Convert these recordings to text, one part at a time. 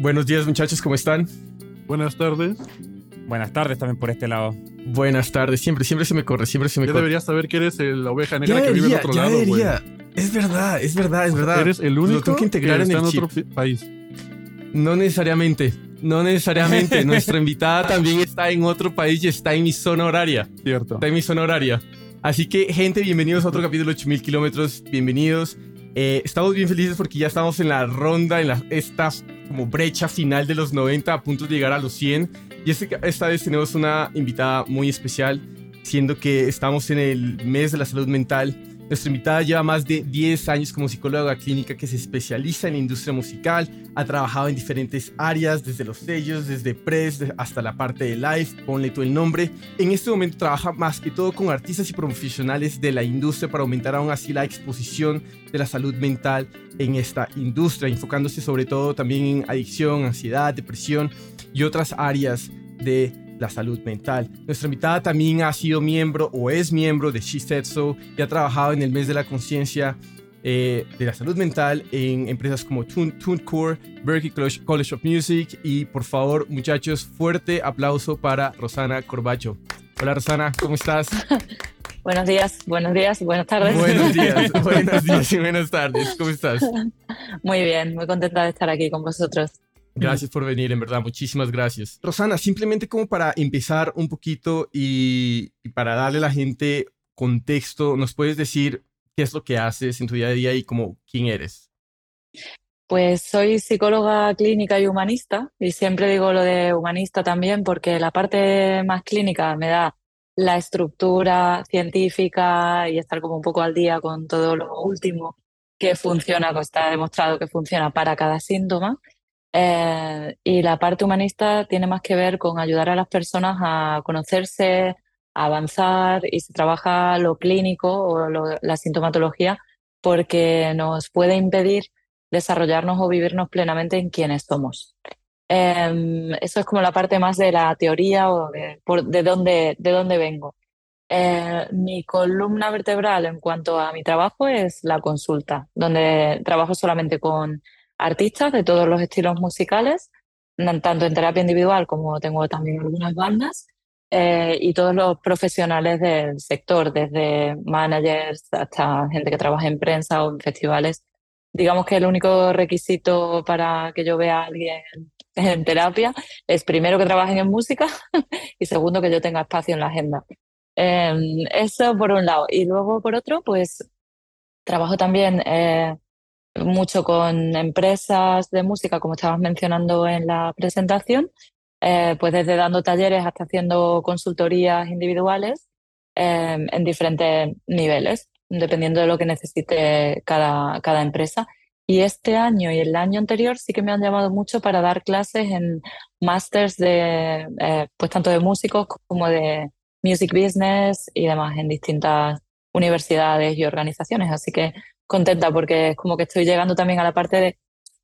Buenos días muchachos, ¿cómo están? Buenas tardes. Buenas tardes también por este lado. Buenas tardes, siempre, siempre se me corre, siempre se me Ya corre. deberías saber que eres el- la oveja negra Ya que vive en otro ya lado, güey. debería. Es verdad, es verdad, es verdad. Eres el Lo único tengo que integrar en está el en chip. otro pi- país. No necesariamente, no necesariamente. Nuestra invitada también está en otro país y está en mi zona horaria. Cierto. Está en mi zona horaria. Así que, gente, bienvenidos a otro capítulo de 8000 kilómetros. Bienvenidos. Eh, estamos bien felices porque ya estamos en la ronda, en la, esta como brecha final de los 90 a punto de llegar a los 100. Y este- esta vez tenemos una invitada muy especial, siendo que estamos en el mes de la salud mental. Nuestra invitada lleva más de 10 años como psicóloga clínica que se especializa en la industria musical, ha trabajado en diferentes áreas, desde los sellos, desde press hasta la parte de live, ponle tú el nombre. En este momento trabaja más que todo con artistas y profesionales de la industria para aumentar aún así la exposición de la salud mental en esta industria, enfocándose sobre todo también en adicción, ansiedad, depresión y otras áreas de la salud mental. Nuestra invitada también ha sido miembro o es miembro de She Said So y ha trabajado en el mes de la conciencia eh, de la salud mental en empresas como Tune- TuneCore, Berklee College- College of Music y por favor muchachos, fuerte aplauso para Rosana Corbacho. Hola Rosana, ¿cómo estás? Buenos días, buenos días, buenas tardes. Buenos días, buenos días y buenas tardes. ¿Cómo estás? Muy bien, muy contenta de estar aquí con vosotros. Gracias por venir, en verdad, muchísimas gracias. Rosana, simplemente como para empezar un poquito y, y para darle a la gente contexto, ¿nos puedes decir qué es lo que haces en tu día a día y como quién eres? Pues soy psicóloga clínica y humanista y siempre digo lo de humanista también porque la parte más clínica me da la estructura científica y estar como un poco al día con todo lo último que funciona, que está demostrado que funciona para cada síntoma. Eh, y la parte humanista tiene más que ver con ayudar a las personas a conocerse, a avanzar y se trabaja lo clínico o lo- la sintomatología porque nos puede impedir desarrollarnos o vivirnos plenamente en quienes somos. Em, eso es como la parte más de la teoría o de, por- de dónde, de dónde vengo. Eh, mi columna vertebral en cuanto a mi trabajo es la consulta, donde trabajo solamente con artistas de todos los estilos musicales, tanto en terapia individual como tengo también algunas bandas, eh, y todos los profesionales del sector, desde managers hasta gente que trabaja en prensa o en festivales. Digamos que el único requisito para que yo vea a alguien en terapia es primero que trabajen en música y segundo que yo tenga espacio en la agenda. Em, eso por un lado. Y luego por otro, pues trabajo también eh, mucho con empresas de música, como estabas mencionando en la presentación, eh, pues desde dando talleres hasta haciendo consultorías individuales em, en diferentes niveles, dependiendo de lo que necesite cada, cada empresa. Y este año y el año anterior sí que me han llamado mucho para dar clases en másters de, eh, pues tanto de músicos como de music business y demás en distintas universidades y organizaciones. Así que contenta porque es como que estoy llegando también a la parte de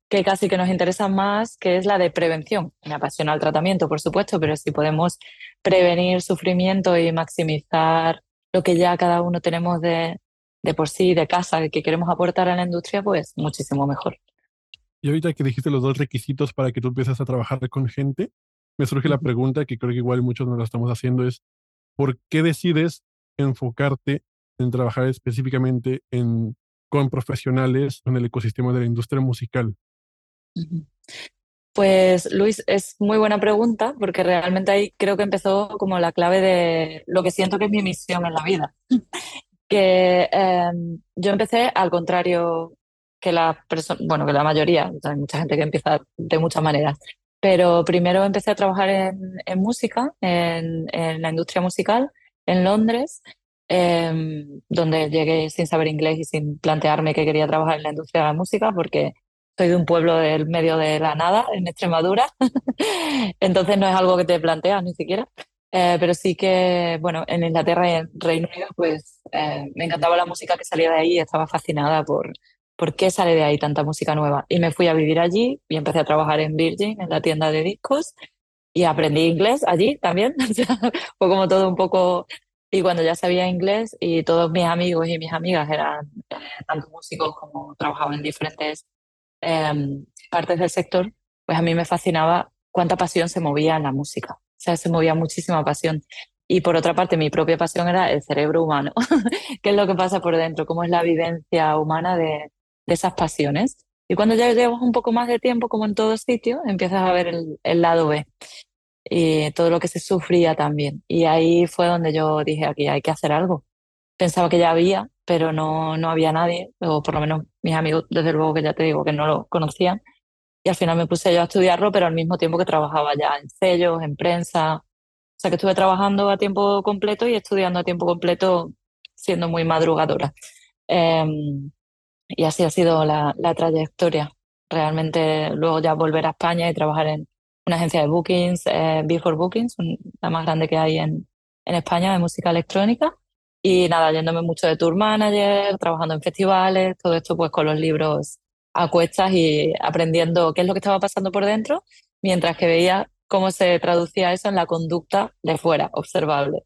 que casi que nos interesa más, que es la de prevención. Me apasiona el tratamiento, por supuesto, pero si podemos prevenir sufrimiento y maximizar lo que ya cada uno tenemos de, de por sí, de casa, que queremos aportar a la industria, pues muchísimo mejor. Y ahorita que dijiste los dos requisitos para que tú empieces a trabajar con gente, me surge la pregunta que creo que igual muchos nos la estamos haciendo es, ¿por qué decides enfocarte en trabajar específicamente en, con profesionales en el ecosistema de la industria musical? Pues Luis, es muy buena pregunta porque realmente ahí creo que empezó como la clave de lo que siento que es mi misión en la vida. Que eh, yo empecé al contrario que la bueno, que la mayoría, hay mucha gente que empieza de muchas maneras, pero primero empecé a trabajar en, en música, en, en la industria musical, en Londres, eh, donde llegué sin saber inglés y sin plantearme que quería trabajar en la industria de la música porque soy de un pueblo del medio de la nada, en Extremadura, entonces no es algo que te planteas ni siquiera. Eh, pero sí que, bueno, en Inglaterra y en Reino Unido, pues eh, me encantaba la música que salía de ahí y estaba fascinada por por qué sale de ahí tanta música nueva. Y me fui a vivir allí y empecé a trabajar en Virgin, en la tienda de discos, y aprendí inglés allí también. Fue como todo un poco... Y cuando ya sabía inglés y todos mis amigos y mis amigas eran eh, tanto músicos como trabajaban en diferentes em, partes del sector, pues a mí me fascinaba cuánta pasión se movía en la música. O sea, se movía muchísima pasión. Y por otra parte, mi propia pasión era el cerebro humano, qué es lo que pasa por dentro, cómo es la vivencia humana de, de esas pasiones. Y cuando ya llevas un poco más de tiempo, como en todo sitio, empiezas a ver el, el lado B y todo lo que se sufría también. Y ahí fue donde yo dije, aquí hay que hacer algo. Pensaba que ya había, pero no, no había nadie, o por lo menos mis amigos, desde luego que ya te digo que no lo conocían. Y al final me puse yo a estudiarlo, pero al mismo tiempo que trabajaba ya en sellos, en prensa. O sea que estuve trabajando a tiempo completo y estudiando a tiempo completo, siendo muy madrugadora. Em, y así ha sido la, la trayectoria. Realmente luego ya volver a España y trabajar en una agencia de bookings, eh, Before Bookings, la más grande que hay en, en España de música electrónica. Y nada, yéndome mucho de tour manager, trabajando en festivales, todo esto pues con los libros a cuestas y aprendiendo qué es lo que estaba pasando por dentro, mientras que veía cómo se traducía eso en la conducta de fuera, observable.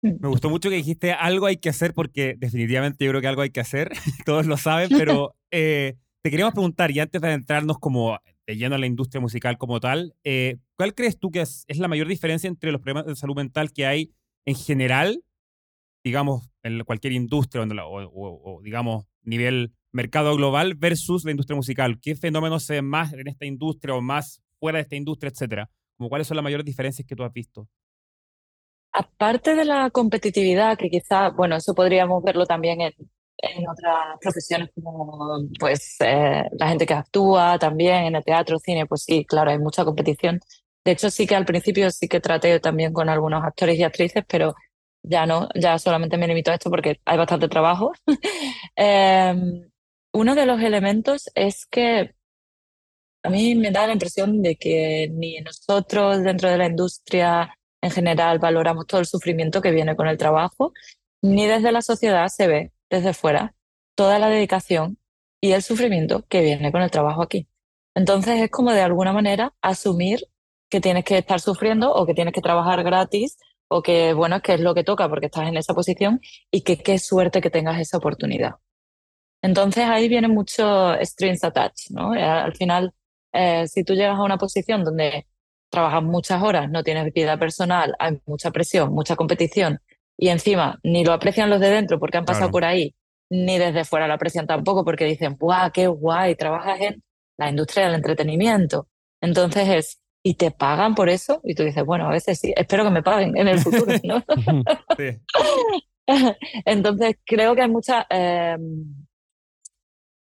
Me gustó mucho que dijiste algo hay que hacer porque definitivamente yo creo que algo hay que hacer, todos lo saben, pero eh, te queríamos preguntar y antes de adentrarnos como de lleno a la industria musical como tal, eh, ¿cuál crees tú que es, la mayor diferencia entre los problemas de salud mental que hay en general, digamos, en cualquier industria o, digamos, nivel mercado global versus la industria musical? ¿Qué fenómenos se ven más en esta industria o más fuera de esta industria, etcétera? ¿Cuáles son las mayores diferencias que tú has visto? Aparte de la competitividad, que quizá, bueno, eso podríamos verlo también en, en otras profesiones como pues eh, la gente que actúa también en el teatro, cine, pues sí, claro, hay mucha competición. De hecho, sí que al principio sí que traté también con algunos actores y actrices, pero ya no, ya solamente me limito a esto porque hay bastante trabajo. eh, uno de los elementos es que a mí me da la impresión de que ni nosotros dentro de la industria en general valoramos todo el sufrimiento que viene con el trabajo, ni desde la sociedad se ve desde fuera toda la dedicación y el sufrimiento que viene con el trabajo aquí. Entonces es como de alguna manera asumir que tienes que estar sufriendo o que tienes que trabajar gratis o que, bueno, es que es lo que toca porque estás en esa posición y que qué suerte que tengas esa oportunidad. Entonces ahí viene mucho strings attached, ¿no? Eh, al final, eh, si tú llegas a una posición donde trabajas muchas horas, no tienes vida personal, hay mucha presión, mucha competición y encima ni lo aprecian los de dentro porque han pasado claro. por ahí, ni desde fuera lo aprecian tampoco porque dicen, ¡buah, qué guay! Trabajas en la industria del entretenimiento. Entonces es, ¿y te pagan por eso? Y tú dices, bueno, a veces sí, espero que me paguen en el futuro, ¿no? sí. Entonces creo que hay mucha... Eh,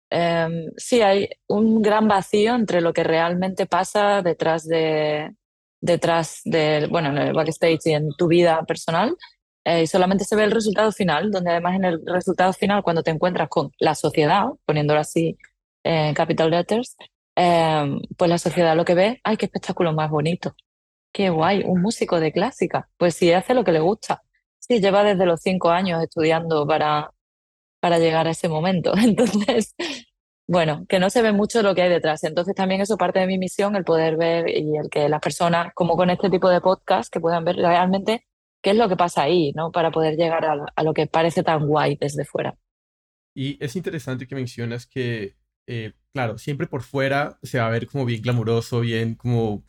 eh, sí, hay un gran vacío entre lo que realmente pasa detrás de, detrás de, bueno, en el backstage y en tu vida personal, eh, solamente se ve el resultado final, donde además en el resultado final, cuando te encuentras con la sociedad, poniéndolo así en capital letters, eh, pues la sociedad lo que ve, ¡ay, qué espectáculo más bonito! ¡Qué guay! Un músico de clásica. Pues sí, hace lo que le gusta. Sí, lleva desde los cinco años estudiando para, para llegar a ese momento. Entonces, bueno, que no se ve mucho lo que hay detrás. Entonces también eso parte de mi misión, el poder ver y el que las personas, como con este tipo de podcast, que puedan ver realmente qué es lo que pasa ahí, ¿no? Para poder llegar a, a lo que parece tan guay desde fuera. Y es interesante que mencionas que, eh, claro, siempre por fuera se va a ver como bien glamuroso, bien como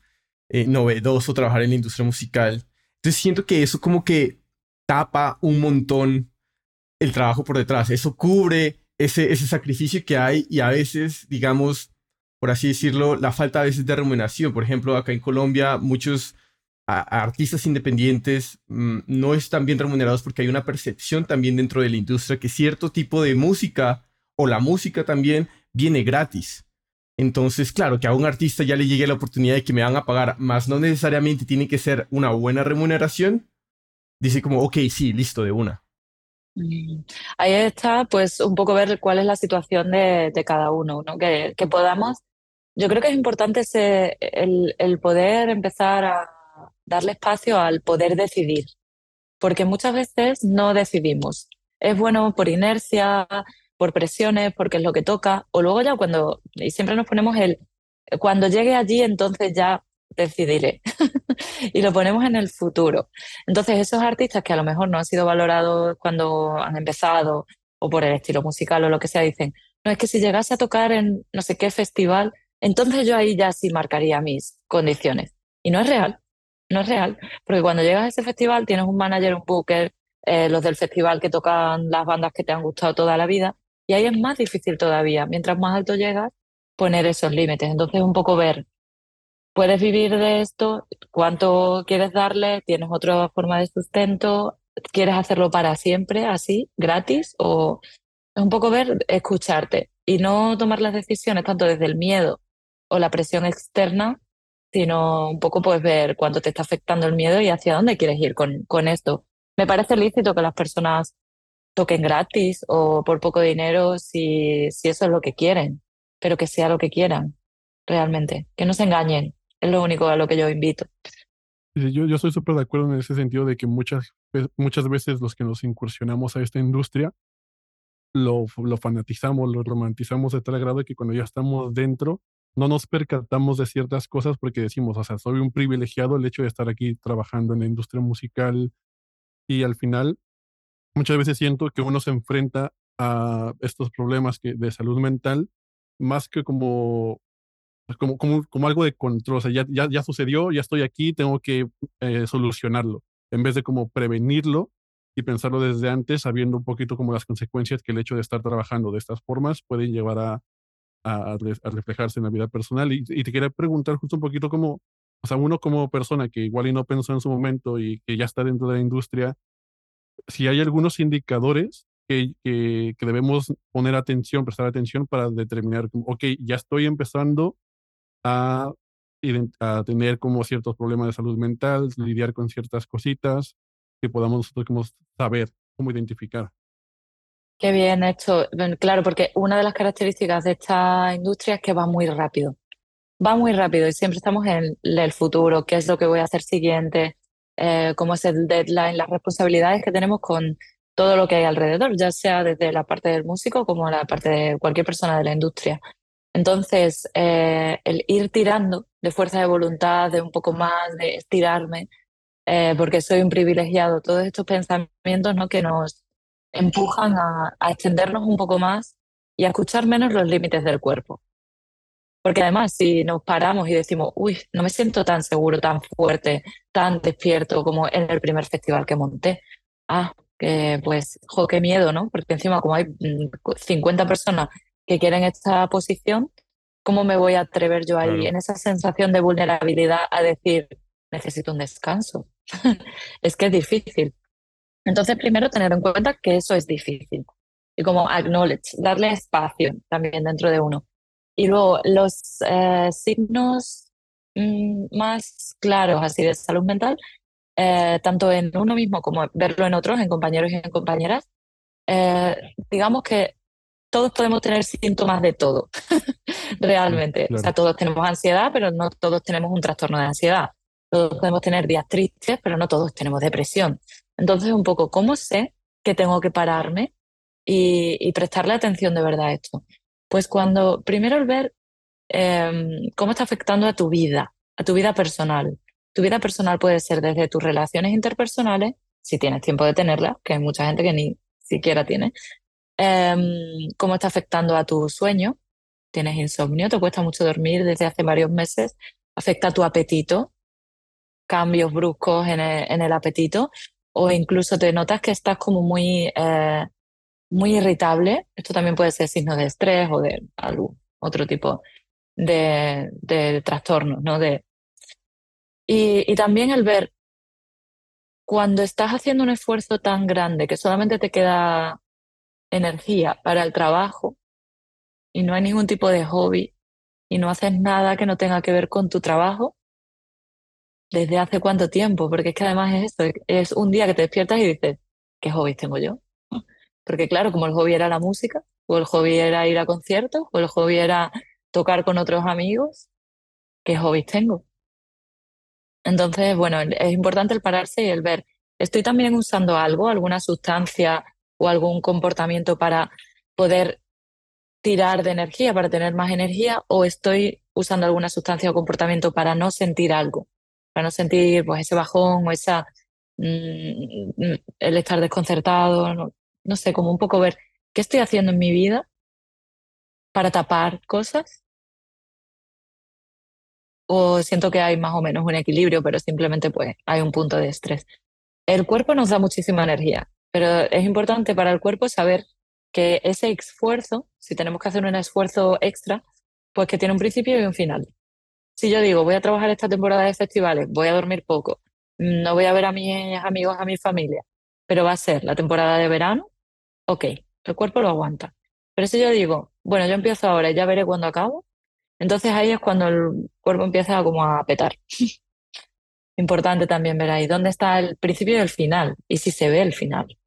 eh, novedoso trabajar en la industria musical. Entonces siento que eso como que tapa un montón el trabajo por detrás. Eso cubre ese, ese sacrificio que hay y a veces, digamos, por así decirlo, la falta a veces de remuneración. Por ejemplo, acá en Colombia muchos a, artistas independientes mmm, no están bien remunerados porque hay una percepción también dentro de la industria que cierto tipo de música o la música también viene gratis. Entonces, claro, que a un artista ya le llegue la oportunidad de que me van a pagar, más no necesariamente tiene que ser una buena remuneración. Dice como, ok, sí, listo, de una. Mm, ahí está, pues, un poco ver cuál es la situación de, de cada uno, ¿no? Que, podamos. Yo creo que es importante el, el poder empezar a, darle espacio al poder decidir, porque muchas veces no decidimos. Es bueno por inercia, por presiones, porque es lo que toca, o luego ya cuando, y siempre nos ponemos el, cuando llegue allí, entonces ya decidiré. y lo ponemos en el futuro. Entonces, esos artistas que a lo mejor no han sido valorados cuando han empezado, o por el estilo musical o lo que sea, dicen, no, es que si llegase a tocar en no sé qué festival, entonces yo ahí ya sí marcaría mis condiciones. Y no es real, no es real, porque cuando llegas a ese festival tienes un manager, un booker, eh, los del festival que tocan las bandas que te han gustado toda la vida, y ahí es más difícil todavía. Mientras más alto llegas, poner esos límites. Entonces, un poco ver, ¿puedes vivir de esto? ¿Cuánto quieres darle? ¿Tienes otra forma de sustento? ¿Quieres hacerlo para siempre, así, gratis? O es un poco ver, escucharte y no tomar las decisiones tanto desde el miedo o la presión externa, sino un poco pues ver cuánto te está afectando el miedo y hacia dónde quieres ir con, con esto. Me parece lícito que las personas toquen gratis o por poco dinero si, si eso es lo que quieren, pero que sea lo que quieran, realmente, que no se engañen, es lo único a lo que yo invito. Yo, yo estoy súper de acuerdo en ese sentido de que muchas, muchas veces los que nos incursionamos a esta industria lo, lo fanatizamos, lo romantizamos de tal grado que cuando ya estamos dentro no nos percatamos de ciertas cosas porque decimos, o sea, soy un privilegiado el hecho de estar aquí trabajando en la industria musical y al final muchas veces siento que uno se enfrenta a estos problemas que, de salud mental más que como, como, como, como algo de control, o sea, ya, ya, ya sucedió, ya estoy aquí, tengo que eh, solucionarlo, en vez de como prevenirlo y pensarlo desde antes, sabiendo un poquito como las consecuencias que el hecho de estar trabajando de estas formas pueden llevar a, a, reflejarse en la vida personal. Y, te quería preguntar justo un poquito como, o sea, uno como persona que igual y no pensó en su momento y que ya está dentro de la industria, si hay algunos indicadores que, que, que debemos poner atención, prestar atención para determinar, ok, ya estoy empezando a, a tener como ciertos problemas de salud mental, lidiar con ciertas cositas, que podamos nosotros como saber cómo identificar. Qué bien hecho. Claro, porque una de las características de esta industria es que va muy rápido. Va muy rápido y siempre estamos en el futuro, qué es lo que voy a hacer siguiente, eh, cómo es el deadline, las responsabilidades que tenemos con todo lo que hay alrededor, ya sea desde la parte del músico como la parte de cualquier persona de la industria. Entonces, eh, el ir tirando de fuerza de voluntad, de un poco más, de estirarme, eh, porque soy un privilegiado, todos estos pensamientos ¿no? que nos empujan a, a extendernos un poco más y a escuchar menos los límites del cuerpo. Porque además, si nos paramos y decimos, uy, no me siento tan seguro, tan fuerte, tan despierto como en el primer festival que monté, ah, que pues, jo, qué miedo, ¿no? Porque encima, como hay 50 mm, personas que quieren esta posición, ¿cómo me voy a atrever yo ahí claro. en esa sensación de vulnerabilidad a decir, necesito un descanso? es que es difícil. Entonces, primero tener en cuenta que eso es difícil. Y como acknowledge, darle espacio también dentro de uno. Y luego los eh, signos mmm, más claros así de salud mental, eh, tanto en uno mismo como verlo en otros, en compañeros y en compañeras, eh, digamos que todos podemos tener síntomas de todo, realmente. Claro. O sea, todos tenemos ansiedad, pero no todos tenemos un trastorno de ansiedad. Todos podemos tener días tristes, pero no todos tenemos depresión. Entonces, un poco, ¿cómo sé que tengo que pararme y, y prestarle atención de verdad a esto? Pues cuando, primero el ver eh, cómo está afectando a tu vida, a tu vida personal. Tu vida personal puede ser desde tus relaciones interpersonales, si tienes tiempo de tenerlas, que hay mucha gente que ni siquiera tiene, eh, cómo está afectando a tu sueño. Tienes insomnio, te cuesta mucho dormir desde hace varios meses, afecta a tu apetito, cambios bruscos en el, en el apetito, o incluso te notas que estás como muy, eh, muy irritable. Esto también puede ser signo de estrés o de algún otro tipo de, de trastornos, ¿no? De, y, y también el ver cuando estás haciendo un esfuerzo tan grande que solamente te queda energía para el trabajo y no hay ningún tipo de hobby y no haces nada que no tenga que ver con tu trabajo, ¿desde hace cuánto tiempo? Porque es que además es esto, es un día que te despiertas y dices, ¿qué hobbies tengo yo? Porque claro, como el hobby era la música, o el hobby era ir a conciertos, o el hobby era tocar con otros amigos, ¿qué hobbies tengo? Entonces, bueno, es importante el pararse y el ver, ¿estoy también usando algo, alguna sustancia o algún comportamiento para poder tirar de energía, para tener más energía, o estoy usando alguna sustancia o comportamiento para no sentir algo, para no sentir pues ese bajón o esa mmm, el estar desconcertado, no, no sé, como un poco ver qué estoy haciendo en mi vida para tapar cosas o siento que hay más o menos un equilibrio, pero simplemente pues hay un punto de estrés. El cuerpo nos da muchísima energía, pero es importante para el cuerpo saber que ese esfuerzo, si tenemos que hacer un esfuerzo extra, pues que tiene un principio y un final. Si yo digo, voy a trabajar esta temporada de festivales, voy a dormir poco, no voy a ver a mis amigos, a mi familia, pero va a ser la temporada de verano, ok, el cuerpo lo aguanta. Pero si yo digo, bueno, yo empiezo ahora y ya veré cuándo acabo, entonces ahí es cuando el cuerpo empieza como a petar. Importante también ver ahí dónde está el principio y el final, y si se ve el final.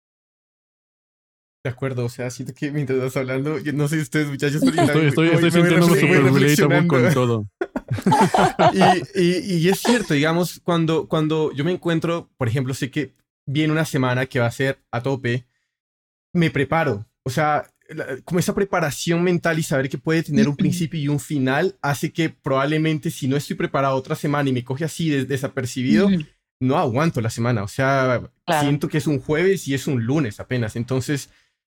De acuerdo, o sea, siento que mientras estás hablando, no sé si ustedes muchachos, pero estoy, estoy, estoy sintiéndome súper con todo. y, y, y, es cierto, digamos, cuando, cuando yo me encuentro, por ejemplo, sé que viene una semana que va a ser a tope, me preparo. O sea, como esa preparación mental y saber que puede tener un principio y un final hace que probablemente si no estoy preparado otra semana y me coge así desapercibido, no aguanto la semana. O sea, siento que es un jueves y es un lunes apenas. Entonces,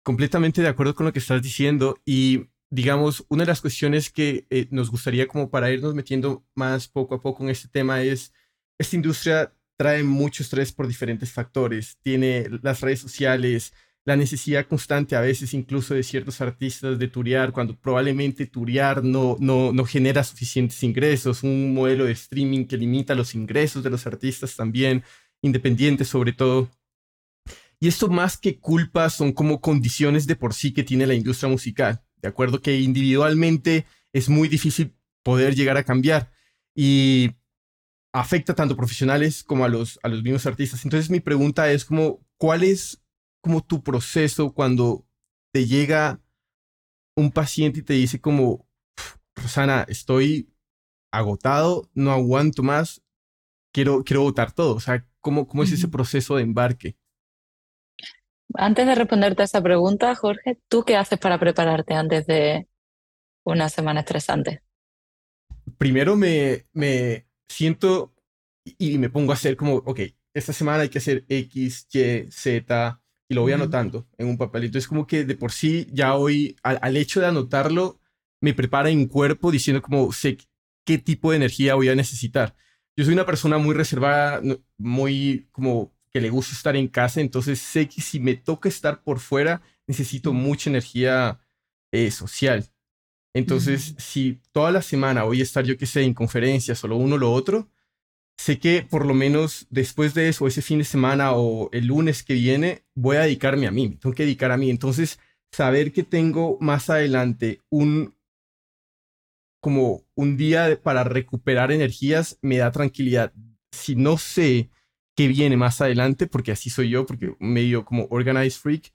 completamente de acuerdo con lo que estás diciendo y digamos, una de las cuestiones que eh, nos gustaría como para irnos metiendo más poco a poco en este tema es, esta industria trae mucho estrés por diferentes factores. Tiene las redes sociales, la necesidad constante a veces incluso de ciertos artistas de turear, cuando probablemente turear no, no, no genera suficientes ingresos, un modelo de streaming que limita los ingresos de los artistas también, independientes sobre todo. Y esto más que culpa son como condiciones de por sí que tiene la industria musical, de acuerdo que individualmente es muy difícil poder llegar a cambiar y afecta tanto a profesionales como a los, a los mismos artistas. Entonces mi pregunta es como, ¿cuál es como tu proceso cuando te llega un paciente y te dice como, Rosana, estoy agotado, no aguanto más, quiero, quiero votar todo? O sea, ¿cómo, cómo es ese proceso de embarque? Antes de responderte a esa pregunta, Jorge, ¿tú qué haces para prepararte antes de una semana estresante? Primero me, me siento y me pongo a hacer como, ok, esta semana hay que hacer X, Y, Z, y lo voy anotando en un papelito. Es como que de por sí ya hoy, al, hecho de anotarlo, me prepara en cuerpo diciendo como sé qué tipo de energía voy a necesitar. Yo soy una persona muy reservada, muy como que le gusta estar en casa, entonces sé que si me toca estar por fuera, necesito mucha energía eh, social. Entonces, si toda la semana voy a estar, yo que sé, en conferencias o lo uno o lo otro, sé que por lo menos después de eso, ese fin de semana o el lunes que viene, voy a dedicarme a mí, me tengo que dedicar a mí. Entonces, saber que tengo más adelante un como un día para recuperar energías me da tranquilidad. Si no sé qué viene más adelante, porque así soy yo, porque medio como organized freak,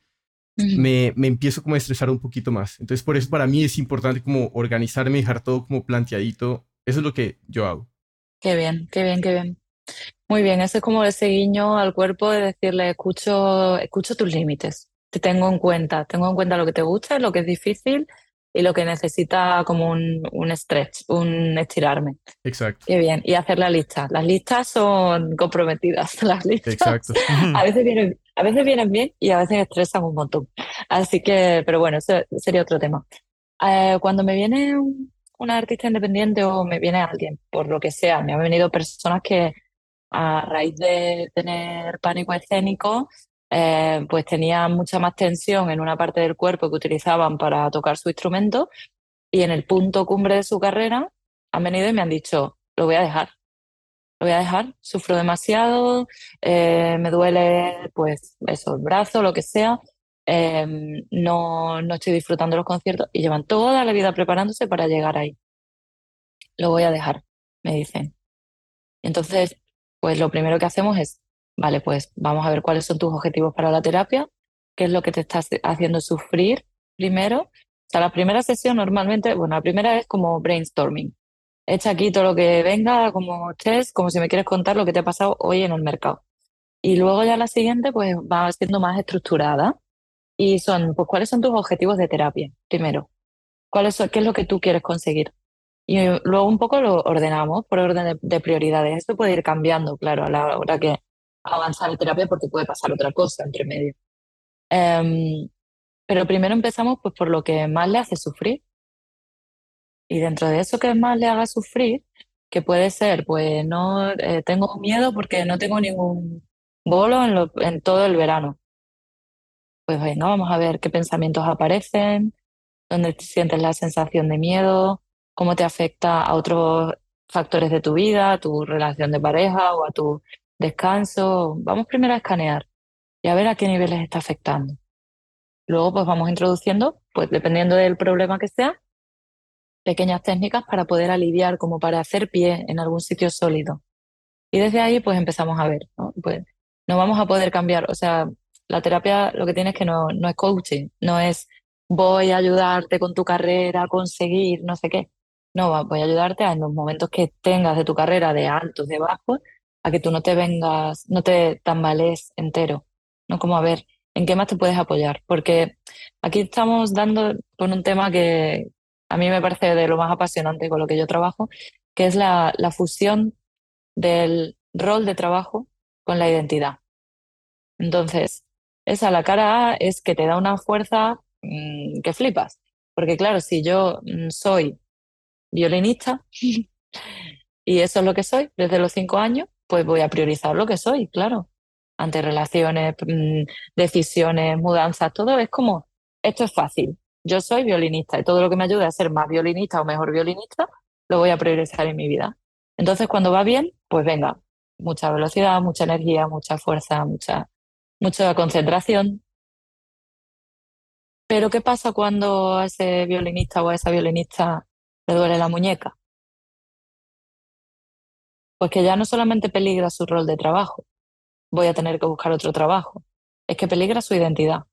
me, me, empiezo como a estresar un poquito más. Entonces, por eso para mí es importante como organizarme, dejar todo como planteadito. Eso es lo que yo hago. Qué bien, qué bien, qué bien. Muy bien, eso es como ese guiño al cuerpo de decirle, escucho, escucho tus límites, te tengo en cuenta, tengo en cuenta lo que te gusta, lo que es difícil y lo que necesita como un, un stretch, un estirarme. Exacto. Qué bien. Y hacer la lista. Las listas son comprometidas. Las listas Exacto. a veces vienen, a veces vienen bien y a veces estresan un montón. Así que, pero bueno, eso sería otro tema. Eh, cuando me viene un, una artista independiente o me viene alguien, por lo que sea, me han venido personas que a raíz de tener pánico escénico, eh, pues tenían mucha más tensión en una parte del cuerpo que utilizaban para tocar su instrumento y en el punto cumbre de su carrera han venido y me han dicho, lo voy a dejar, lo voy a dejar, sufro demasiado, eh, me duele pues eso, el brazo, lo que sea, Em, no, no estoy disfrutando los conciertos y llevan toda la vida preparándose para llegar ahí. Lo voy a dejar, me dicen. Entonces, pues lo primero que hacemos es, vale, pues vamos a ver cuáles son tus objetivos para la terapia, qué es lo que te estás haciendo sufrir primero. O sea, la primera sesión normalmente, bueno, la primera es como brainstorming. Echa aquí todo lo que venga, como test, como si me quieres contar lo que te ha pasado hoy en el mercado. Y luego ya la siguiente, pues va siendo más estructurada. Y son, pues, ¿cuáles son tus objetivos de terapia? Primero, ¿cuáles ¿qué es lo que tú quieres conseguir? Y luego un poco lo ordenamos por orden de, prioridades. Esto puede ir cambiando, claro, a la hora que avanzar en terapia porque puede pasar otra cosa entre medio. Em, pero primero empezamos pues, por lo que más le hace sufrir. Y dentro de eso que más le haga sufrir, que puede ser, pues no eh, tengo miedo porque no tengo ningún bolo en, lo- en todo el verano. Pues venga, vamos a ver qué pensamientos aparecen, dónde te sientes la sensación de miedo, cómo te afecta a otros factores de tu vida, a tu relación de pareja o a tu descanso. Vamos primero a escanear y a ver a qué niveles está afectando. Luego, pues vamos introduciendo, pues dependiendo del problema que sea, pequeñas técnicas para poder aliviar, como para hacer pie en algún sitio sólido. Y desde ahí, pues empezamos a ver, ¿no? Pues no vamos a poder cambiar. O sea, la terapia lo que tiene que no, no es coaching, no es voy a ayudarte con tu carrera a conseguir no sé qué. No, voy a ayudarte en los momentos que tengas de tu carrera, de altos, de bajos, a que tú no te vengas, no te tambalees entero. ¿no? Como a ver, ¿en qué más te puedes apoyar? Porque aquí estamos dando con un tema que a mí me parece de lo más apasionante con lo que yo trabajo, que es la, la fusión del rol de trabajo con la identidad. Entonces, esa la cara A es que te da una fuerza mm, que flipas. Porque claro, si yo mm, soy violinista y eso es lo que soy desde los cinco años, pues voy a priorizar lo que soy, claro. Ante relaciones, mm, decisiones, mudanzas, todo es como, esto es fácil. Yo soy violinista y todo lo que me ayude a ser más violinista o mejor violinista, lo voy a priorizar en mi vida. Entonces, cuando va bien, pues venga, mucha velocidad, mucha energía, mucha fuerza, mucha, mucha concentración. Pero ¿qué pasa cuando a ese violinista o a esa violinista le duele la muñeca? Pues que ya no solamente peligra su rol de trabajo, voy a tener que buscar otro trabajo, es que peligra su identidad.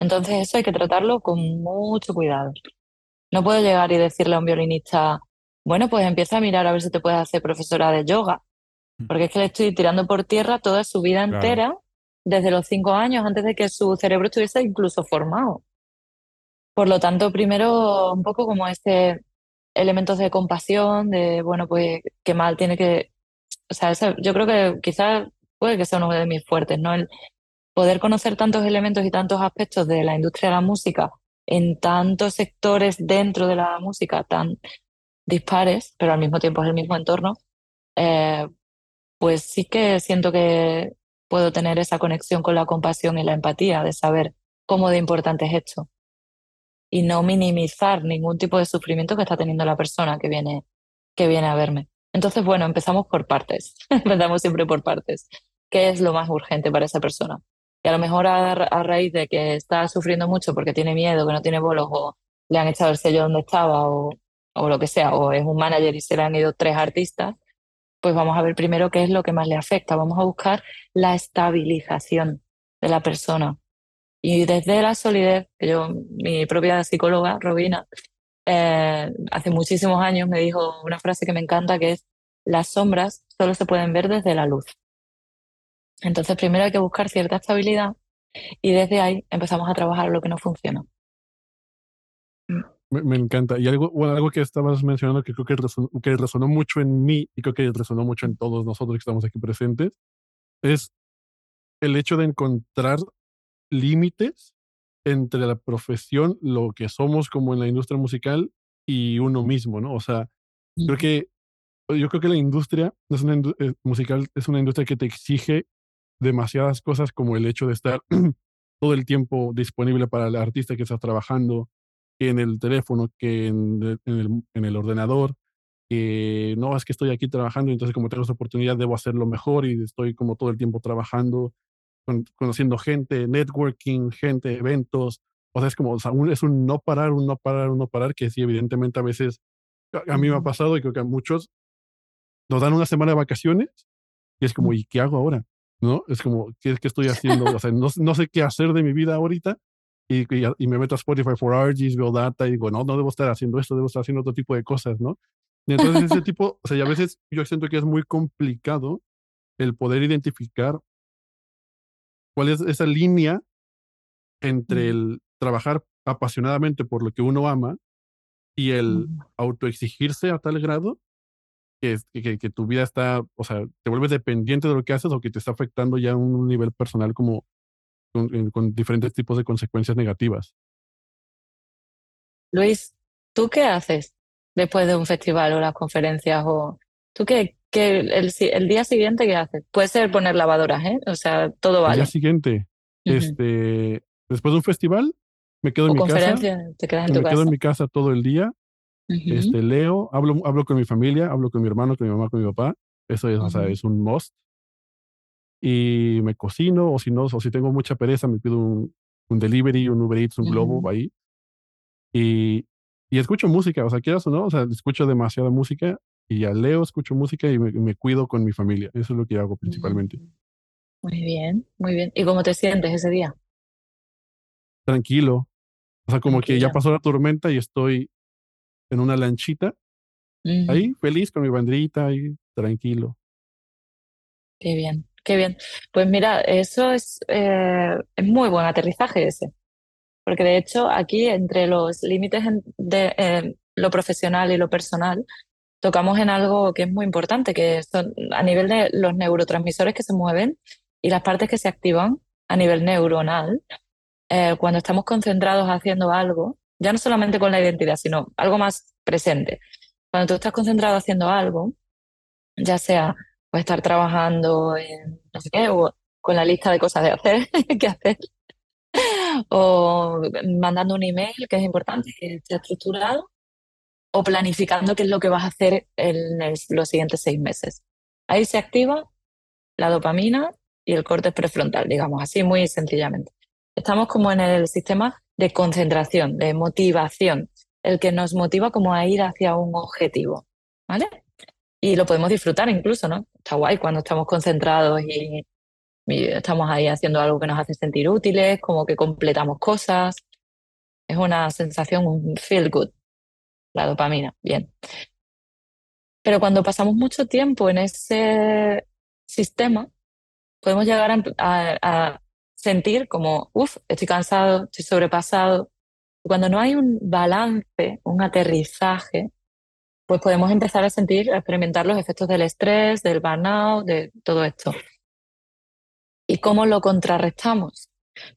Entonces eso hay que tratarlo con mucho cuidado. No puedo llegar y decirle a un violinista, bueno, pues empieza a mirar a ver si te puedes hacer profesora de yoga, porque es que le estoy tirando por tierra toda su vida Claro. entera, desde los cinco años, antes de que su cerebro estuviese incluso formado. Por lo tanto, primero un poco como este elementos de compasión, de, bueno, pues qué mal tiene que, o sea, yo creo que quizás puede que sea uno de mis fuertes, ¿no? El poder conocer tantos elementos y tantos aspectos de la industria de la música en tantos sectores dentro de la música tan dispares, pero al mismo tiempo es el mismo entorno, eh, pues sí que siento que puedo tener esa conexión con la compasión y la empatía de saber cómo de importante es esto y no minimizar ningún tipo de sufrimiento que está teniendo la persona que viene, que viene a verme. Entonces, bueno, empezamos por partes. empezamos siempre por partes. ¿Qué es lo más urgente para esa persona? Y a lo mejor a, a raíz de que está sufriendo mucho porque tiene miedo, que no tiene bolos, o le han echado el sello donde estaba, o, o lo que sea, o es un manager y se le han ido tres artistas, pues vamos a ver primero qué es lo que más le afecta. Vamos a buscar la estabilización de la persona. Y desde la solidez, yo, mi propia psicóloga, Robina, eh, hace muchísimos años me dijo una frase que me encanta, que es, las sombras solo se pueden ver desde la luz. Entonces, primero hay que buscar cierta estabilidad y desde ahí empezamos a trabajar lo que no funciona. Me, me encanta. Y algo, bueno, algo que estabas mencionando que creo que resonó, que resonó mucho en mí y creo que resonó mucho en todos nosotros que estamos aquí presentes, es el hecho de encontrar límites entre la profesión, lo que somos como en la industria musical y uno mismo, ¿no? O sea, creo que yo creo que la industria es una indu- eh, musical es una industria que te exige demasiadas cosas como el hecho de estar todo el tiempo disponible para el artista que estás trabajando, que en el teléfono, que en, el- en el, en el ordenador, que no es que estoy aquí trabajando entonces como tengo esta oportunidad debo hacerlo mejor y estoy como todo el tiempo trabajando, con- conociendo gente, networking, gente, eventos. O sea, es como, o sea, un- es un no parar, un no parar, un no parar, que sí, evidentemente a veces, a, a mí me ha pasado y creo que a muchos nos dan una semana de vacaciones y es como, ¿y qué hago ahora? ¿No? Es como, ¿qué, qué estoy haciendo? O sea, no, no sé qué hacer de mi vida ahorita y, y, y me meto a Spotify for RGs, veo data y digo, no, no debo estar haciendo esto, debo estar haciendo otro tipo de cosas, ¿no? Y entonces ese tipo, o sea, y a veces yo siento que es muy complicado el poder identificar cuál es esa línea entre el trabajar apasionadamente por lo que uno ama y el autoexigirse a tal grado que, que, que tu vida está, o sea, te vuelves dependiente de lo que haces o que te está afectando ya a un nivel personal como con, con diferentes tipos de consecuencias negativas. Luis, ¿tú qué haces? después de un festival o las conferencias? o ¿Tú qué, qué el, el día siguiente qué haces? Puede ser poner lavadoras, ¿eh? O sea, todo vale. El día siguiente, este, después de un festival, me quedo en mi casa. Te quedas en me tu quedo en mi casa todo el día. este, leo, hablo, hablo con mi familia, hablo con mi hermano, con mi mamá, con mi papá. Eso es, o sea, es un must. Y me cocino, o si no, o si tengo mucha pereza, me pido un, un delivery, un Uber Eats, un Globo ahí. Y, y escucho música, o sea, quieras o no, o sea, escucho demasiada música y ya leo, escucho música y me, cuido con mi familia. Eso es lo que hago principalmente. Mm. Muy bien, muy bien. ¿Y cómo te sientes ese día? Tranquilo. O sea, como que ya pasó la tormenta y estoy en una lanchita, ahí feliz con mi bandrita, ahí tranquilo. Qué bien, qué bien. Pues mira, eso es, eh, es muy buen aterrizaje ese. Porque de hecho aquí entre los límites de eh, lo profesional y lo personal, tocamos en algo que es muy importante, que son a nivel de los neurotransmisores que se mueven y las partes que se activan a nivel neuronal. Eh, cuando estamos concentrados haciendo algo, ya no solamente con la identidad, sino algo más presente. Cuando tú estás concentrado haciendo algo, ya sea pues, estar trabajando en no sé qué, o con la lista de cosas de hacer, que hacer, o mandando un email que es importante, que esté estructurado, o planificando qué es lo que vas a hacer en los siguientes seis meses. Ahí se activa la dopamina y el corte prefrontal, digamos así, muy sencillamente. Estamos como en el sistema de concentración, de motivación, el que nos motiva como a ir hacia un objetivo, ¿vale? Y lo podemos disfrutar incluso, ¿no? Está guay cuando estamos concentrados y estamos ahí haciendo algo que nos hace sentir útiles, como que completamos cosas. Es una sensación, un feel good, la dopamina, bien. Pero cuando pasamos mucho tiempo en ese sistema, podemos llegar a, sentir como, uff, estoy cansado, estoy sobrepasado. cuando no hay un balance, un aterrizaje, pues podemos empezar a sentir, a experimentar los efectos del estrés, del burnout, de todo esto. ¿Y cómo lo contrarrestamos?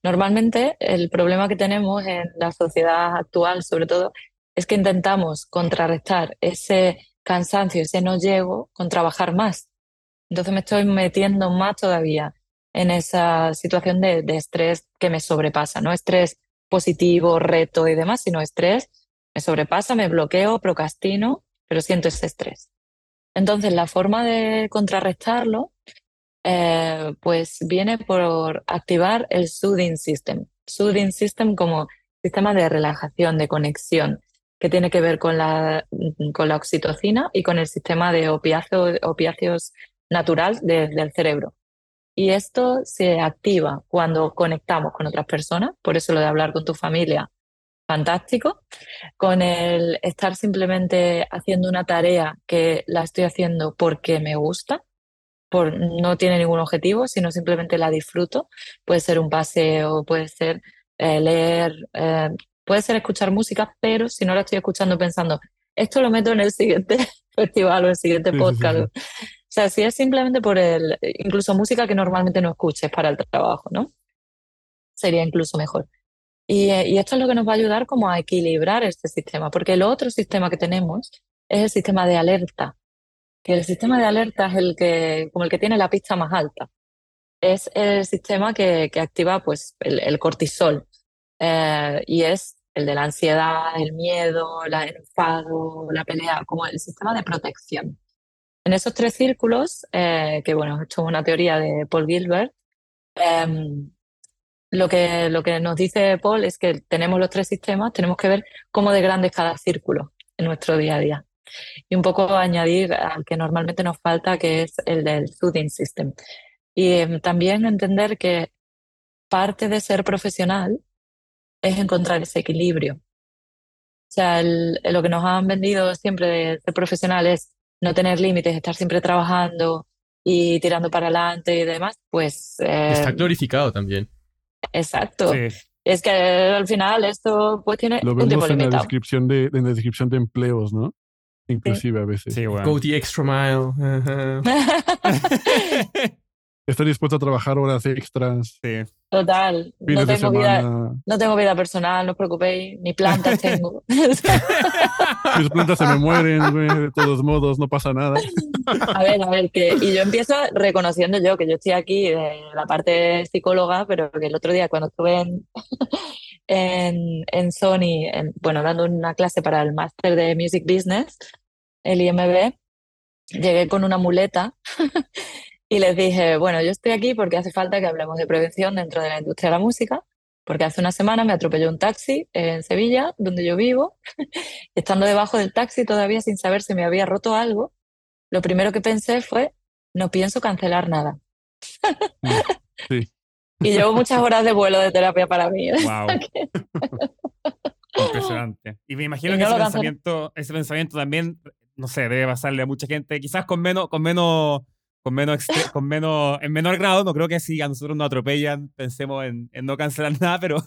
Normalmente el problema que tenemos en la sociedad actual, sobre todo, es que intentamos contrarrestar ese cansancio, ese no llego, con trabajar más. Entonces me estoy metiendo más todavía en esa situación de, estrés que me sobrepasa, no estrés positivo, reto y demás, sino estrés, me sobrepasa, me bloqueo, procrastino, pero siento ese estrés. Entonces la forma de contrarrestarlo eh, pues viene por activar el soothing system. Soothing system como sistema de relajación, de conexión, que tiene que ver con la, con la oxitocina y con el sistema de opiáceos, opiáceos natural del cerebro. Y esto se activa cuando conectamos con otras personas, por eso lo de hablar con tu familia, fantástico. Con el estar simplemente haciendo una tarea que la estoy haciendo porque me gusta, no tiene ningún objetivo, sino simplemente la disfruto. Puede ser un paseo, puede ser eh, leer, eh, puede ser escuchar música, pero si no la estoy escuchando pensando, esto lo meto en el siguiente festival o en el siguiente podcast. O sea, si es simplemente por el, incluso música que normalmente no escuches para el trabajo, ¿no? Sería incluso mejor. Y, eh, y, esto es lo que nos va a ayudar como a equilibrar este sistema, porque el otro sistema que tenemos es el sistema de alerta que el sistema de alerta es el que, como el que tiene la pista más alta. Es el sistema que, que activa pues, el, cortisol eh, y es el de la ansiedad, el miedo, el enfado, la pelea, como el sistema de protección. En esos tres círculos, eh, que bueno, esto es una teoría de Paul Gilbert, em, lo, que, lo que nos dice Paul es que tenemos los tres sistemas, tenemos que ver cómo de grande es cada círculo en nuestro día a día y un poco añadir al que normalmente nos falta, que es el del soothing system. Y em, también entender que parte de ser profesional es encontrar ese equilibrio. O sea, lo que nos han vendido siempre de ser profesional es no tener límites, estar siempre trabajando y tirando para adelante y demás, pues... Está em, glorificado también. Exacto. Es que al final esto pues tiene Lo vemos en la descripción de en la descripción de empleos, ¿no? inclusive a veces. Go the extra mile. Estoy dispuesto a trabajar horas extras. Sí. Total. No tengo, vida, no tengo vida personal, no os preocupéis, ni plantas tengo. Mis plantas se me mueren, güey. De todos modos, no pasa nada. A ver, a ver, que, y yo empiezo reconociendo yo que yo estoy aquí de la parte psicóloga, pero que el otro día cuando estuve en, en, en Sony, en- bueno, dando una clase para el máster de Music Business, el IMB, llegué con una muleta y les dije, bueno, yo estoy aquí porque hace falta que hablemos de prevención dentro de la industria de la música, porque hace una semana me atropelló un taxi en Sevilla, donde yo vivo, estando debajo del taxi todavía sin saber si me había roto algo lo primero que pensé fue, no pienso cancelar nada. Sí. Y llevo muchas horas de vuelo de terapia para mí. Wow. Impresionante. Y me imagino Y que no ese lo cancela. pensamiento, ese pensamiento también, no sé, debe pasarle a mucha gente, quizás con menos, con menos, con menos, con menos, en menor grado. No creo que si a nosotros nos atropellan, pensemos en, en no cancelar nada, pero,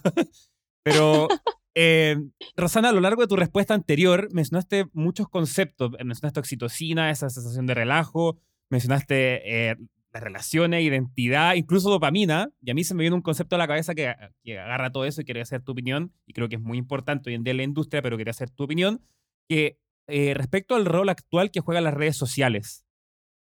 pero eh, Rosana, a lo largo de tu respuesta anterior, mencionaste muchos conceptos. Mencionaste oxitocina, esa sensación de relajo, mencionaste eh, las relaciones, identidad, incluso dopamina. Y a mí se me viene un concepto a la cabeza que, que agarra todo eso y quería hacer tu opinión. Y creo que es muy importante hoy en día en la industria, pero quería hacer tu opinión. Que eh, respecto al rol actual que juegan las redes sociales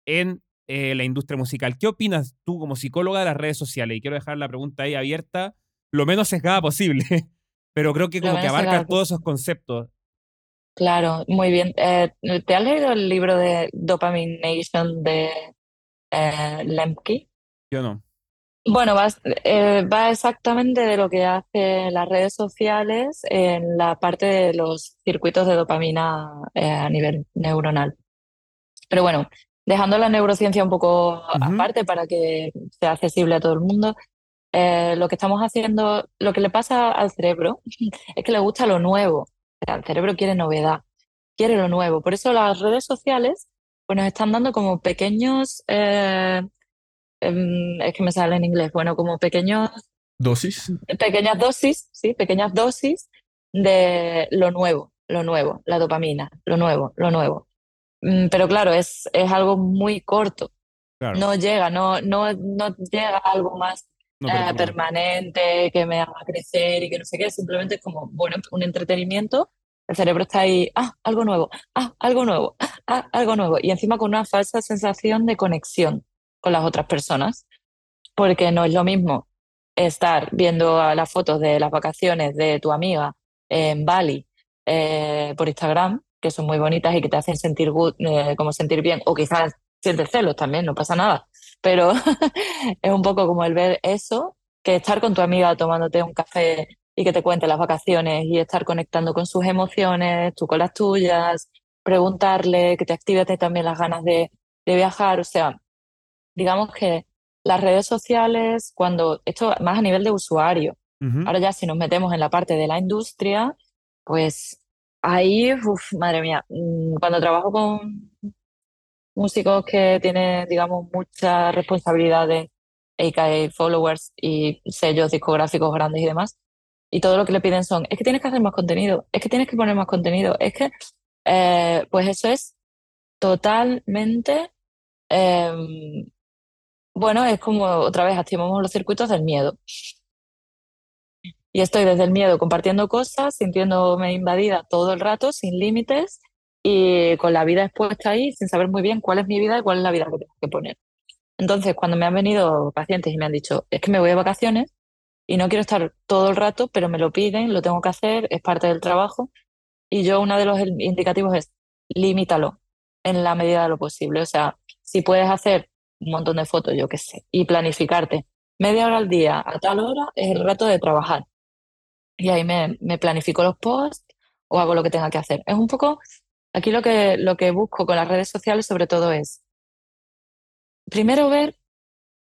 en eh, la industria musical, ¿qué opinas tú como psicóloga de las redes sociales? Y quiero dejar la pregunta ahí abierta, lo menos sesgada posible. Pero creo que como que abarca sesgada todos esos conceptos. Claro, muy bien. Eh, ¿te has leído el libro de Dopamine Nation de eh, Lemke? Yo no. Bueno, va, eh, va exactamente de lo que hacen las redes sociales en la parte de los circuitos de dopamina a nivel neuronal. Pero bueno, dejando la neurociencia un poco aparte para que sea accesible a todo el mundo, eh, lo que estamos haciendo, lo que le pasa al cerebro es que le gusta lo nuevo. O sea, el cerebro quiere novedad, quiere lo nuevo. Por eso las redes sociales pues nos están dando como pequeños, eh, em, es que me sale en inglés, bueno, como pequeños, ¿Dosis? pequeñas dosis, sí, pequeñas dosis de lo nuevo, lo nuevo, la dopamina, lo nuevo, lo nuevo. Mm, Pero claro, es, es algo muy corto, Claro. no llega, no, no, no llega a algo más no, eh, permanente, que me haga crecer y que no sé qué, simplemente es como, bueno, un entretenimiento, el cerebro está ahí, ah, algo nuevo, ah, algo nuevo, ah, algo nuevo, y encima con una falsa sensación de conexión con las otras personas, porque no es lo mismo estar viendo las fotos de las vacaciones de tu amiga en Bali eh, por Instagram, que son muy bonitas y que te hacen sentir good, eh, como sentir bien, o quizás sientes celos también, no pasa nada, pero es un poco como el ver eso, que estar con tu amiga tomándote un café y que te cuente las vacaciones y estar conectando con sus emociones, tú con las tuyas, preguntarle, que te active también las ganas de, de viajar, o sea, digamos que las redes sociales, cuando esto más a nivel de usuario, Ujú. ahora ya si nos metemos en la parte de la industria, pues ahí, uf, madre mía, mm, cuando trabajo con músicos que tienen, digamos, mucha responsabilidad de AKA followers y sellos discográficos grandes y demás, y todo lo que le piden son, es que tienes que hacer más contenido, es que tienes que poner más contenido, es que, eh, pues eso es totalmente, em, bueno, es como otra vez activamos los circuitos del miedo. Y estoy desde el miedo compartiendo cosas, sintiéndome invadida todo el rato, sin límites y con la vida expuesta ahí, sin saber muy bien cuál es mi vida y cuál es la vida que tengo que poner. Entonces, cuando me han venido pacientes y me han dicho, es que me voy de vacaciones y no quiero estar todo el rato, pero me lo piden, lo tengo que hacer, es parte del trabajo. Y yo, uno de los indicativos es, limítalo en la medida de lo posible. O sea, si puedes hacer un montón de fotos, yo qué sé, y planificarte media hora al día a tal hora es el rato de trabajar. Y ahí me, me planifico los posts o hago lo que tenga que hacer. Es un poco, aquí lo que, lo que busco con las redes sociales sobre todo es, primero ver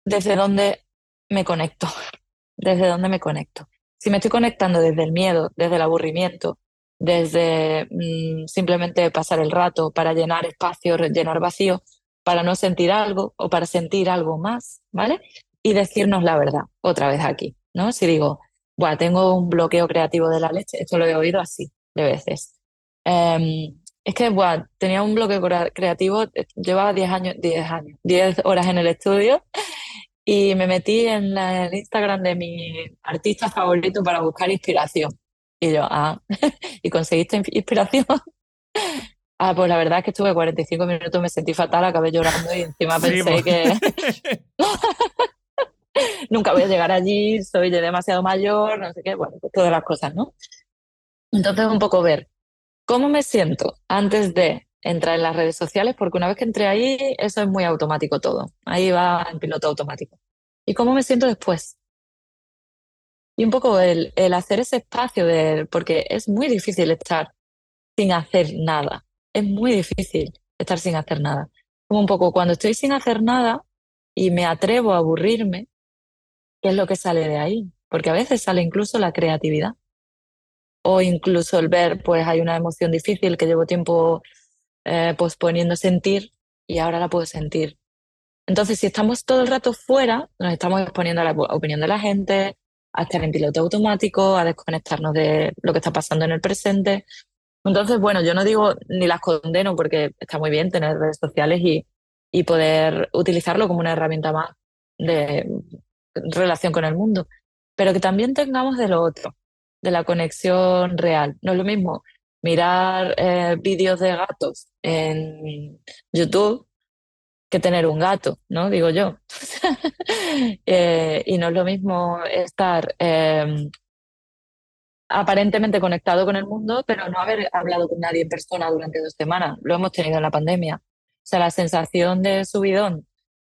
desde dónde me conecto, desde dónde me conecto. Si me estoy conectando desde el miedo, desde el aburrimiento, desde mm, simplemente pasar el rato para llenar espacio, llenar vacío, para no sentir algo o para sentir algo más, ¿vale? Y decirnos la verdad, otra vez aquí, ¿no? Si digo, bueno, tengo un bloqueo creativo de la leche, esto lo he oído así de veces. Eh, es que, bueno, tenía un bloqueo creativo, llevaba 10 años, 10 años, 10 horas en el estudio y me metí en la- el Instagram de mi artista favorito para buscar inspiración. Y yo, ah, ¿y conseguiste in- inspiración? Ah, pues la verdad es que estuve 45 minutos, me sentí fatal, acabé llorando y encima Sí, pensé po. que nunca voy a llegar allí, soy de demasiado mayor, no sé qué, bueno, pues todas las cosas, ¿no? Entonces, un poco ver cómo me siento antes de entrar en las redes sociales, porque una vez que entré ahí, eso es muy automático todo. Ahí va en piloto automático. ¿Y cómo me siento después? Y un poco el, el hacer ese espacio de, porque es muy difícil estar sin hacer nada. Es muy difícil estar sin hacer nada. Como un poco cuando estoy sin hacer nada y me atrevo a aburrirme, ¿qué es lo que sale de ahí? Porque a veces sale incluso la creatividad. O incluso el ver, pues hay una emoción difícil que llevo tiempo eh, posponiendo sentir y ahora la puedo sentir. Entonces, si estamos todo el rato fuera, nos estamos exponiendo a la opinión de la gente, a estar en piloto automático, a desconectarnos de lo que está pasando en el presente. Entonces, bueno, yo no digo ni las condeno porque está muy bien tener redes sociales y, y poder utilizarlo como una herramienta más de relación con el mundo, pero que también tengamos de lo otro, de la conexión real. No es lo mismo mirar eh, vídeos de gatos en YouTube que tener un gato, ¿no? Digo yo. Eh, y no es lo mismo estar eh, aparentemente conectado con el mundo, pero no haber hablado con nadie en persona durante dos semanas. Lo hemos tenido en la pandemia. O sea, la sensación de subidón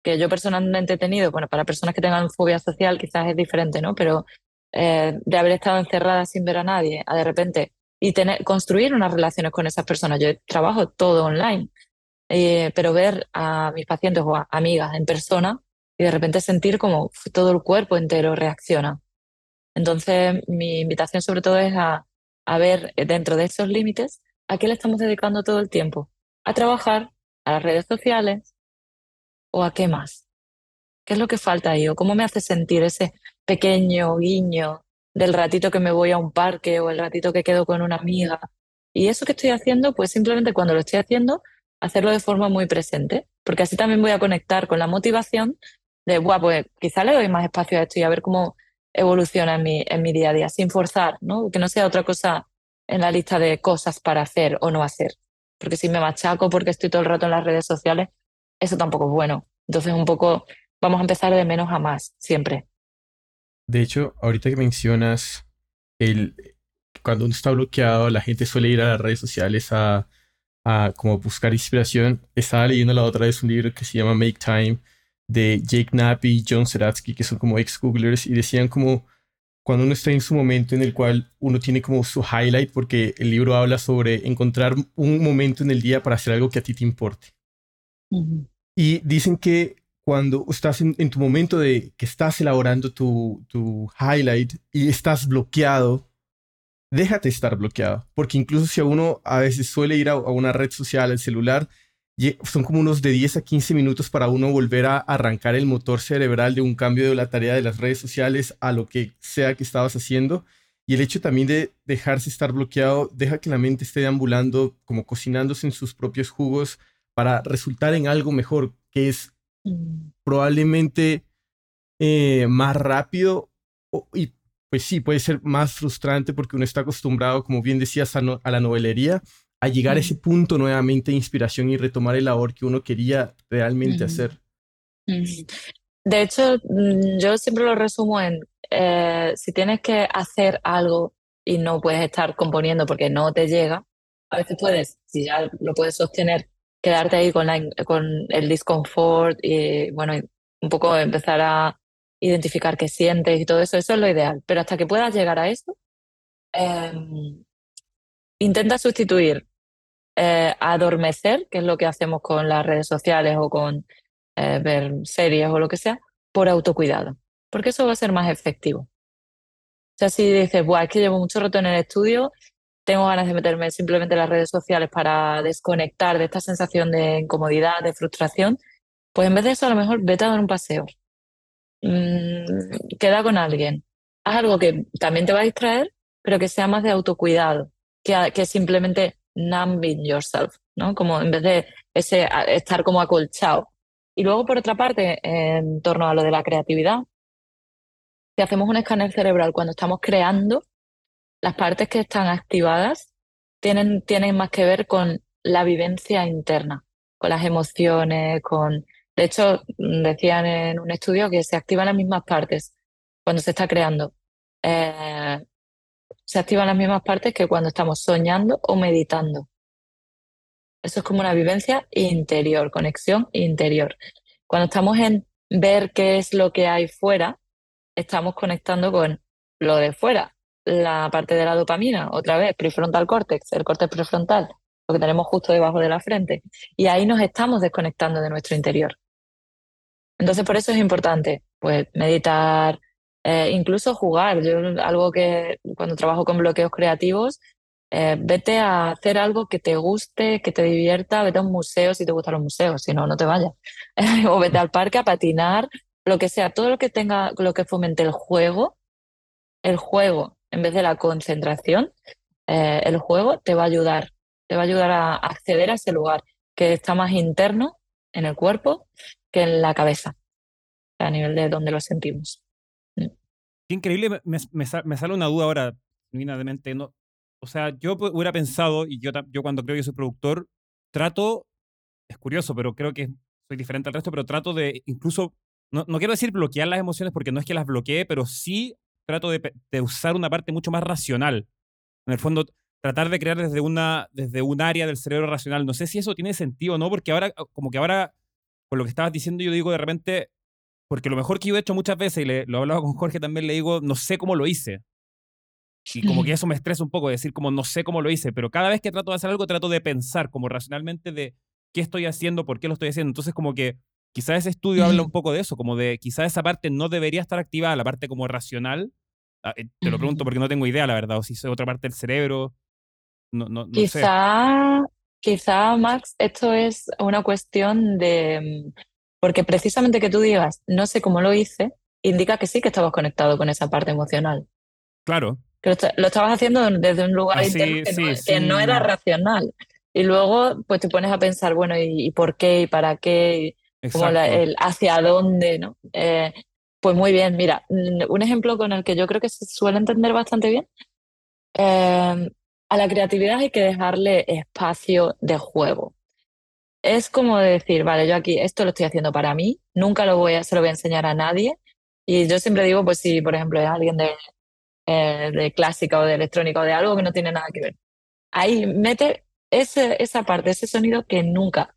que yo personalmente he tenido, bueno, para personas que tengan fobia social quizás es diferente, ¿no? Pero eh, de haber estado encerrada sin ver a nadie, a de repente, y tener, construir unas relaciones con esas personas. Yo trabajo todo online, eh, pero ver a mis pacientes o amigas en persona y de repente sentir como todo el cuerpo entero reacciona. Entonces, mi invitación sobre todo es a, a ver dentro de esos límites a qué le estamos dedicando todo el tiempo. A trabajar, a las redes sociales o a qué más. ¿Qué es lo que falta ahí? ¿O cómo me hace sentir ese pequeño guiño del ratito que me voy a un parque o el ratito que quedo con una amiga? Y eso que estoy haciendo, pues simplemente cuando lo estoy haciendo, hacerlo de forma muy presente, porque así también voy a conectar con la motivación de, Buah, pues quizá le doy más espacio a esto y a ver cómo evoluciona en mi, en mi día a día, sin forzar, ¿no? Que no sea otra cosa en la lista de cosas para hacer o no hacer. Porque si me machaco porque estoy todo el rato en las redes sociales, eso tampoco es bueno. Entonces, un poco, vamos a empezar de menos a más, siempre. De hecho, ahorita que mencionas el cuando uno está bloqueado, la gente suele ir a las redes sociales a, a como buscar inspiración. Estaba leyendo la otra vez un libro que se llama Make Time de Jake Knapp y John Seratsky, que son como ex-googlers, y decían como cuando uno está en su momento en el cual uno tiene como su highlight, porque el libro habla sobre encontrar un momento en el día para hacer algo que a ti te importe. Y dicen que cuando estás en, tu momento de que estás elaborando tu, tu highlight y estás bloqueado, déjate estar bloqueado. Porque incluso si a uno a veces suele ir a, a una red social, al celular, son como unos de 10 a 15 minutos para uno volver a arrancar el motor cerebral de un cambio de la tarea de las redes sociales a lo que sea que estabas haciendo. Y el hecho también de dejarse estar bloqueado deja que la mente esté deambulando, como cocinándose en sus propios jugos para resultar en algo mejor, que es Mm. probablemente eh, más rápido y pues sí, puede ser más frustrante porque uno está acostumbrado, como bien decías, a, no- a la novelería, a llegar a ese punto nuevamente de inspiración y retomar el labor que uno quería realmente hacer. De hecho, mm, yo siempre lo resumo en eh, si tienes que hacer algo y no puedes estar componiendo porque no te llega, a veces puedes, si ya lo puedes sostener, quedarte ahí con, la con el disconfort y bueno, un poco empezar a identificar qué sientes y todo eso, eso es lo ideal. Pero hasta que puedas llegar a eso, em, intenta sustituir eh, adormecer, que es lo que hacemos con las redes sociales o con eh, ver series o lo que sea, por autocuidado, porque eso va a ser más efectivo. O sea, si dices, Buah, es que llevo mucho rato en el estudio, tengo ganas de meterme simplemente en las redes sociales para desconectar de esta sensación de incomodidad, de frustración, pues en vez de eso a lo mejor vete a dar un paseo. Mm, queda con alguien. Haz algo que también te va a distraer, pero que sea más de autocuidado, que, que simplemente numbing yourself, ¿no? Como en vez de ese estar como acolchado Y luego, por otra parte, en torno a lo de la creatividad, si hacemos un escáner cerebral cuando estamos creando, las partes que están activadas tienen, tienen más que ver con la vivencia interna, con las emociones, con... De hecho, decían en un estudio que se activan las mismas partes cuando se está creando. Eh, se activan las mismas partes que cuando estamos soñando o meditando. Eso es como una vivencia interior, conexión interior. Cuando estamos en ver qué es lo que hay fuera, estamos conectando con lo de fuera, la parte de la dopamina, otra vez, prefrontal córtex, el córtex prefrontal, lo que tenemos justo debajo de la frente. Y ahí nos estamos desconectando de nuestro interior. Entonces, por eso es importante, pues, meditar, eh, incluso jugar. Yo, algo que cuando trabajo con bloqueos creativos, eh, vete a hacer algo que te guste, que te divierta, vete a un museo si te gustan los museos, si no, no te vayas. o vete al parque a patinar, lo que sea, todo lo que tenga, lo que fomente el juego, el juego, en vez de la concentración, eh, el juego te va a ayudar, te va a ayudar a acceder a ese lugar que está más interno en el cuerpo que en la cabeza, a nivel de donde lo sentimos. Mm. Qué increíble, me, me, sale una duda ahora, genuinamente, no, o sea, yo hubiera pensado, y yo, yo cuando creo que soy productor, trato, es curioso, pero creo que soy diferente al resto, pero trato de incluso, no, no quiero decir bloquear las emociones porque no es que las bloquee, pero sí trato de, de, usar una parte mucho más racional. En el fondo, tratar de crear desde, una, desde un área del cerebro racional. No sé si eso tiene sentido o no, porque ahora, como que ahora, con lo que estabas diciendo, yo digo de repente, porque lo mejor que yo he hecho muchas veces, y le, lo he hablado con Jorge también, le digo, no sé cómo lo hice. Y como que eso me estresa un poco, decir como no sé cómo lo hice, pero cada vez que trato de hacer algo trato de pensar como racionalmente de qué estoy haciendo, por qué lo estoy haciendo. Entonces como que quizás ese estudio habla un poco de eso, como de quizás esa parte no debería estar activada, la parte como racional. Ah, eh, te lo pregunto porque no tengo idea, la verdad, o si es otra parte del cerebro. No, no, no quizá, sé. quizá, Max, esto es una cuestión de... Mm, porque precisamente que tú digas, no sé cómo lo hice, indica que sí que estabas conectado con esa parte emocional. Claro lo, estabas haciendo desde un lugar ah, que, no, era racional. Y luego, pues te pones a pensar, bueno, ¿y, por qué? ¿Y para qué? El hacia dónde, ¿no? Eh, pues muy bien, mira, un ejemplo con el que yo creo que se suele entender bastante bien. Em, a la creatividad hay que dejarle espacio de juego. Es como decir, vale, yo aquí esto lo estoy haciendo para mí, nunca lo voy a, se lo voy a enseñar a nadie. Y yo siempre digo, pues si, por ejemplo, es alguien de eh, de clásica o de electrónica o de algo que no tiene nada que ver. Ahí mete ese, esa parte, ese sonido que nunca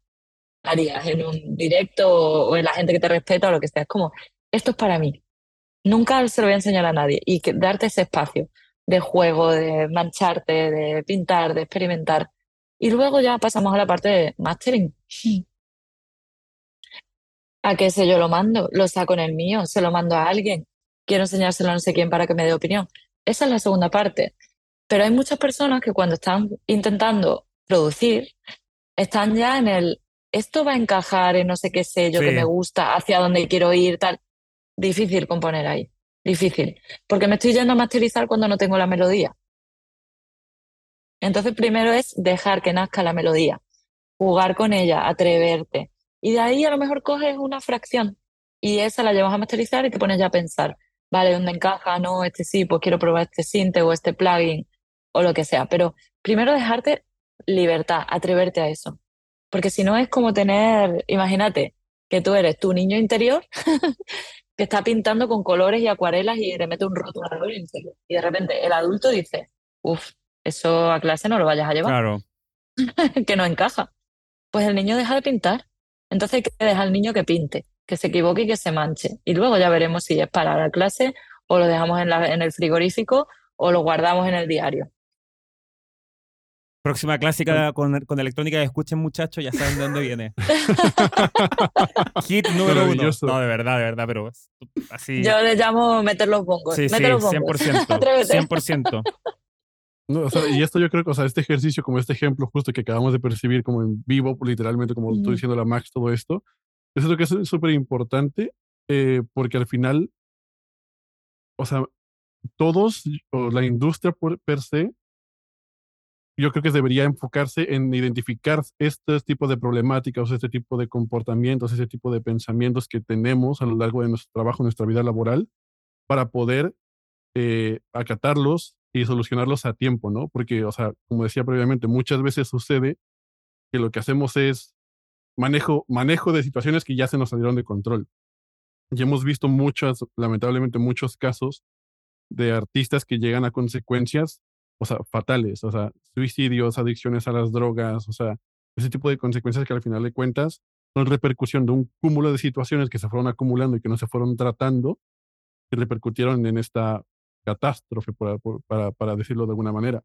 harías en un directo o en la gente que te respeta o lo que sea. Es como, esto es para mí. Nunca se lo voy a enseñar a nadie y darte ese espacio de juego, de mancharte, de pintar, de experimentar. Y luego ya pasamos a la parte de mastering. ¿A qué sé yo lo mando? Lo saco en el mío, se lo mando a alguien quiero enseñárselo a no sé quién para que me dé opinión. Esa es la segunda parte. Pero hay muchas personas que cuando están intentando producir, están ya en el, esto va a encajar en no sé qué sello que me gusta, hacia dónde quiero ir, tal. Difícil componer ahí, difícil. Porque me estoy yendo a masterizar cuando no tengo la melodía. Entonces primero es dejar que nazca la melodía, jugar con ella, atreverte. Y de ahí a lo mejor coges una fracción y esa la llevas a masterizar y te pones ya a pensar, vale, ¿dónde encaja? No, este sí, pues quiero probar este sinte o este plugin o lo que sea. Pero primero dejarte libertad, atreverte a eso. Porque si no es como tener, imagínate, que tú eres tu niño interior que está pintando con colores y acuarelas y le mete un rotulador y de repente el adulto dice, uff, eso a clase no lo vayas a llevar. Claro. que no encaja. Pues el niño deja de pintar. Entonces hay que dejar al niño que pinte que se equivoque y que se manche. Y luego ya veremos si es para la clase o lo dejamos en, la, en el frigorífico o lo guardamos en el diario. Próxima clásica con, con electrónica escuchen muchachos, ya saben de dónde viene. Hit número uno. No, de verdad, de verdad, pero así. Yo le llamo meter los bongos. Sí, meter sí, los bongos. 100%. 100%. y esto yo creo que, o sea, este ejercicio, como este ejemplo justo que acabamos de percibir como en vivo, literalmente, como estoy diciendo la Max, todo esto, es lo que es súper importante eh, porque al final, o sea, todos, o la industria per se, yo creo que debería enfocarse en identificar estos tipos de problemáticas, este tipo de comportamientos, ese tipo de pensamientos que tenemos a lo largo de nuestro trabajo, nuestra vida laboral, para poder eh, acatarlos y solucionarlos a tiempo, ¿no? Porque, o sea, como decía previamente, muchas veces sucede que lo que hacemos es manejo, manejo de situaciones que ya se nos salieron de control. Y hemos visto muchas, lamentablemente, muchos casos de artistas que llegan a consecuencias o sea, fatales, o sea, suicidios, adicciones a las drogas, o sea, ese tipo de consecuencias que al final de cuentas son repercusión de un cúmulo de situaciones que se fueron acumulando y que no se fueron tratando, que repercutieron en esta catástrofe, para, para, para decirlo de alguna manera.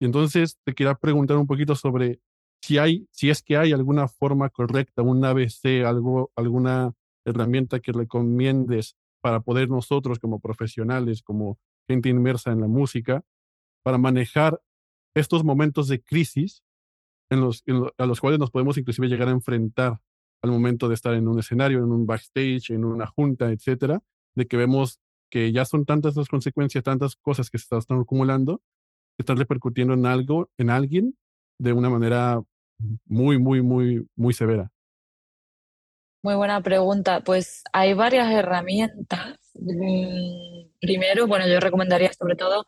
Y entonces te quería preguntar un poquito sobre si hay, si es que hay alguna forma correcta, un ABC, algo, alguna herramienta que recomiendes para poder nosotros como profesionales, como gente inmersa en la música, para manejar estos momentos de crisis en los, a los cuales nos podemos inclusive llegar a enfrentar al momento de estar en un escenario, en un backstage, en una junta, etcétera, de que vemos que ya son tantas las consecuencias, tantas cosas que se están acumulando, que están repercutiendo en algo, en alguien, de una manera muy, muy, muy, muy severa. Muy buena pregunta. Pues hay varias herramientas. Mm, primero, bueno, yo recomendaría sobre todo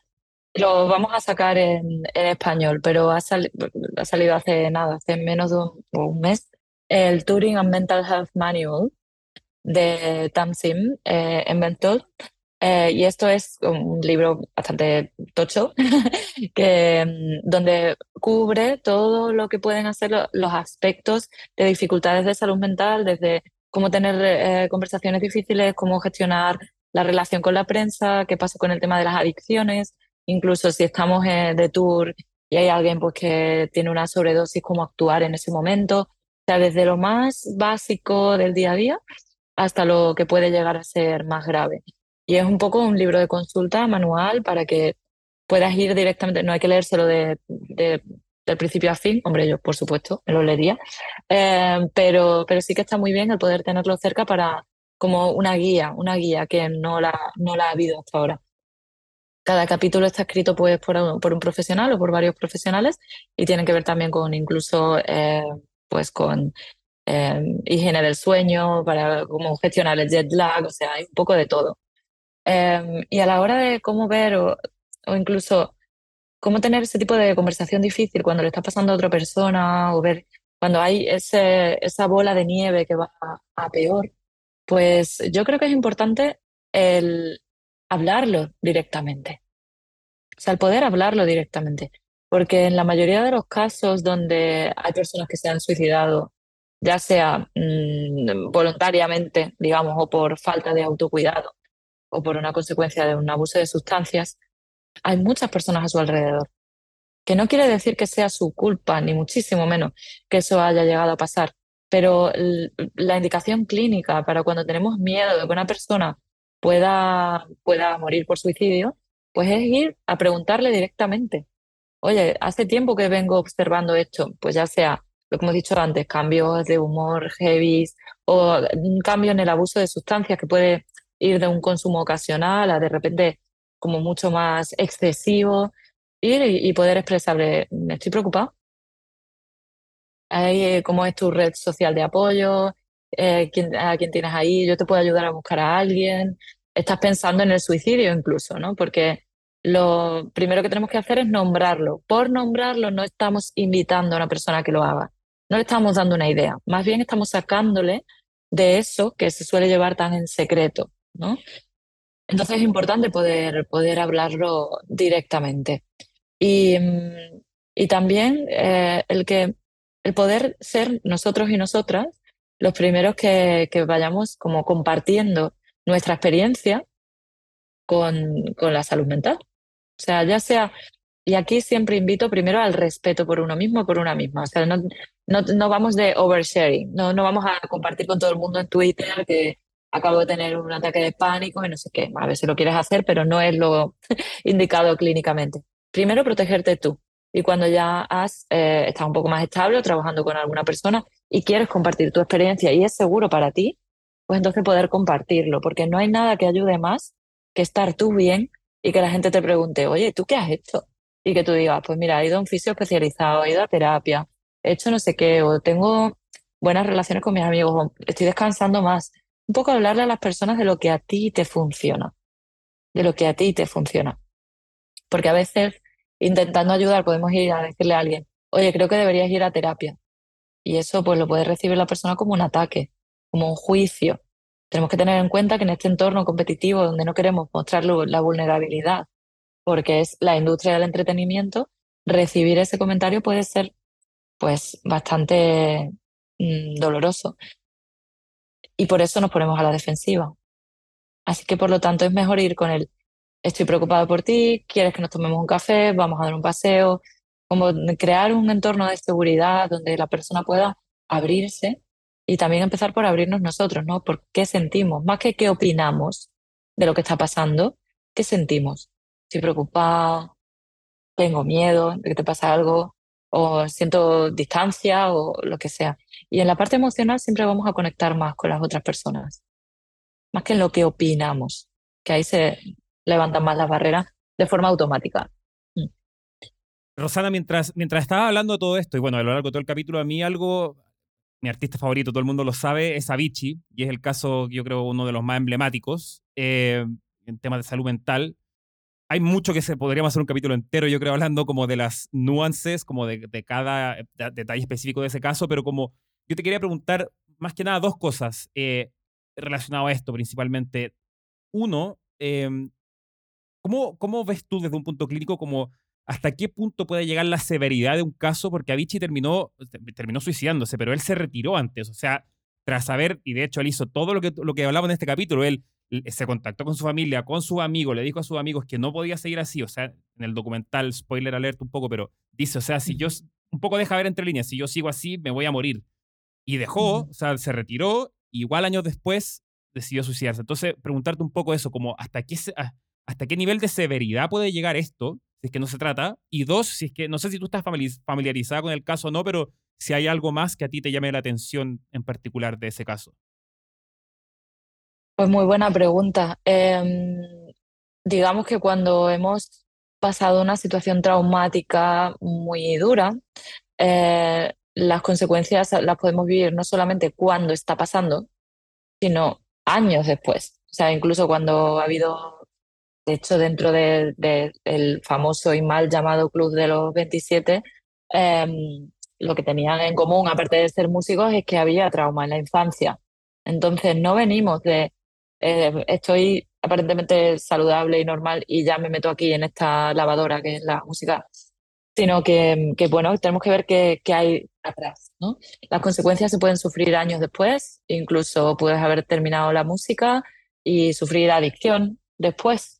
lo vamos a sacar en, español, pero ha, salido hace nada, hace menos de un, mes, el Turing and Mental Health Manual de Tamsim eh, en. Eh, y esto es un libro bastante tocho, que, mm, donde cubre todo lo que pueden hacer los aspectos de dificultades de salud mental, desde cómo tener eh, conversaciones difíciles, cómo gestionar la relación con la prensa, qué pasa con el tema de las adicciones, incluso si estamos eh, de tour y hay alguien pues, que tiene una sobredosis, cómo actuar en ese momento. O sea, desde lo más básico del día a día hasta lo que puede llegar a ser más grave. Y es un poco un libro de consulta manual para que puedas ir directamente, no hay que leérselo de, del principio a fin, hombre, yo por supuesto me lo leería, eh, pero, pero sí que está muy bien el poder tenerlo cerca para como una guía, una guía que no la, no la ha habido hasta ahora. Cada capítulo está escrito pues, por, un, profesional o por varios profesionales y tienen que ver también con incluso eh, pues con eh, higiene del sueño, para cómo gestionar el jet lag, o sea, hay un poco de todo. Em, y a la hora de cómo ver o, incluso cómo tener ese tipo de conversación difícil cuando le está pasando a otra persona o ver cuando hay ese, esa bola de nieve que va a peor, pues yo creo que es importante el hablarlo directamente. O sea, el poder hablarlo directamente. Porque en la mayoría de los casos donde hay personas que se han suicidado, ya sea mm, voluntariamente, digamos, o por falta de autocuidado, o por una consecuencia de un abuso de sustancias, hay muchas personas a su alrededor. Que no quiere decir que sea su culpa, ni muchísimo menos que eso haya llegado a pasar. Pero la indicación clínica para cuando tenemos miedo de que una persona pueda, pueda morir por suicidio, pues es ir a preguntarle directamente. Oye, hace tiempo que vengo observando esto, pues ya sea, lo que hemos dicho antes, cambios de humor heavy o un cambio en el abuso de sustancias que puede ir de un consumo ocasional a de repente como mucho más excesivo, ir y, poder expresarle, me estoy preocupado. Eh, ¿Cómo es tu red social de apoyo? Eh, quién, a quién tienes ahí, yo te puedo ayudar a buscar a alguien. Estás pensando en el suicidio incluso, ¿no? Porque lo primero que tenemos que hacer es nombrarlo. Por nombrarlo no estamos invitando a una persona que lo haga, no le estamos dando una idea, más bien estamos sacándole de eso que se suele llevar tan en secreto, ¿no? Entonces es importante poder, poder hablarlo directamente. Y, mm, y también eh, el que el poder ser nosotros y nosotras los primeros que, vayamos como compartiendo nuestra experiencia con, con la salud mental. O sea, ya sea, y aquí siempre invito primero al respeto por uno mismo, por una misma. O sea, no, no, no vamos de oversharing, no, no vamos a compartir con todo el mundo en Twitter que acabo de tener un ataque de pánico y no sé qué. A si lo quieres hacer, pero no es lo indicado clínicamente. Primero, protegerte tú. Y cuando ya has, eh, estás un poco más estable o trabajando con alguna persona y quieres compartir tu experiencia y es seguro para ti, pues entonces poder compartirlo, porque no hay nada que ayude más que estar tú bien y que la gente te pregunte, oye, ¿tú qué has hecho? y que tú digas, pues mira, he ido a un fisio especializado, he ido a terapia, he hecho no sé qué, o tengo buenas relaciones con mis amigos, o estoy descansando más. Un poco hablarle a las personas de lo que a ti te funciona, de lo que a ti te funciona. Porque a veces, intentando ayudar, podemos ir a decirle a alguien, oye, creo que deberías ir a terapia. Y eso pues lo puede recibir la persona como un ataque, como un juicio. Tenemos que tener en cuenta que en este entorno competitivo donde no queremos mostrar la vulnerabilidad, porque es la industria del entretenimiento, recibir ese comentario puede ser pues bastante mm, doloroso. Y por eso nos ponemos a la defensiva. Así que por lo tanto es mejor ir con el estoy preocupado por ti, quieres que nos tomemos un café, vamos a dar un paseo, como crear un entorno de seguridad donde la persona pueda abrirse y también empezar por abrirnos nosotros, ¿no? Por qué sentimos, más que qué opinamos de lo que está pasando, qué sentimos. Estoy preocupada, tengo miedo de que te pase algo, o siento distancia o lo que sea. Y en la parte emocional siempre vamos a conectar más con las otras personas, más que en lo que opinamos, que ahí se levantan más las barreras de forma automática. Mm. Rosana, mientras, mientras estaba hablando de todo esto, y bueno, a lo largo de todo el capítulo, a mí algo, mi artista favorito, todo el mundo lo sabe, es Avicii, y es el caso, yo creo, uno de los más emblemáticos eh, en temas de salud mental. Hay mucho que se podríamos hacer un capítulo entero, yo creo, hablando como de las nuances, como de, de cada detalle específico de ese caso, pero como yo te quería preguntar más que nada dos cosas eh, relacionadas a esto principalmente. Uno, eh, ¿Cómo, ¿Cómo ves tú desde un punto clínico como hasta qué punto puede llegar la severidad de un caso? Porque Avicii terminó, terminó suicidándose, pero él se retiró antes. O sea, tras saber, y de hecho él hizo todo lo que, lo que hablaba en este capítulo, él se contactó con su familia, con su amigo, le dijo a sus amigos que no podía seguir así. O sea, en el documental, spoiler alert un poco, pero dice, o sea, si yo, un poco deja ver entre líneas, si yo sigo así, me voy a morir. Y dejó, o sea, se retiró, igual años después decidió suicidarse. Entonces, preguntarte un poco eso, como hasta qué, se, ah, hasta qué nivel de severidad puede llegar esto, si es que no se trata. Y dos, si es que no sé si tú estás familiarizada con el caso o no, pero si hay algo más que a ti te llame la atención en particular de ese caso. Pues muy buena pregunta. Em, digamos que cuando hemos pasado una situación traumática muy dura, eh, las consecuencias las podemos vivir no solamente cuando está pasando, sino años después. O sea, incluso cuando ha habido de hecho, dentro del famoso y mal llamado Club de los 27, em, lo que tenían en común, aparte de ser músicos, es que había trauma en la infancia. Entonces, no venimos de eh, estoy aparentemente saludable y normal y ya me meto aquí en esta lavadora que es la música, sino que, bueno, tenemos que ver qué, hay atrás. ¿no? Las consecuencias se pueden sufrir años después, incluso puedes haber terminado la música y sufrir adicción después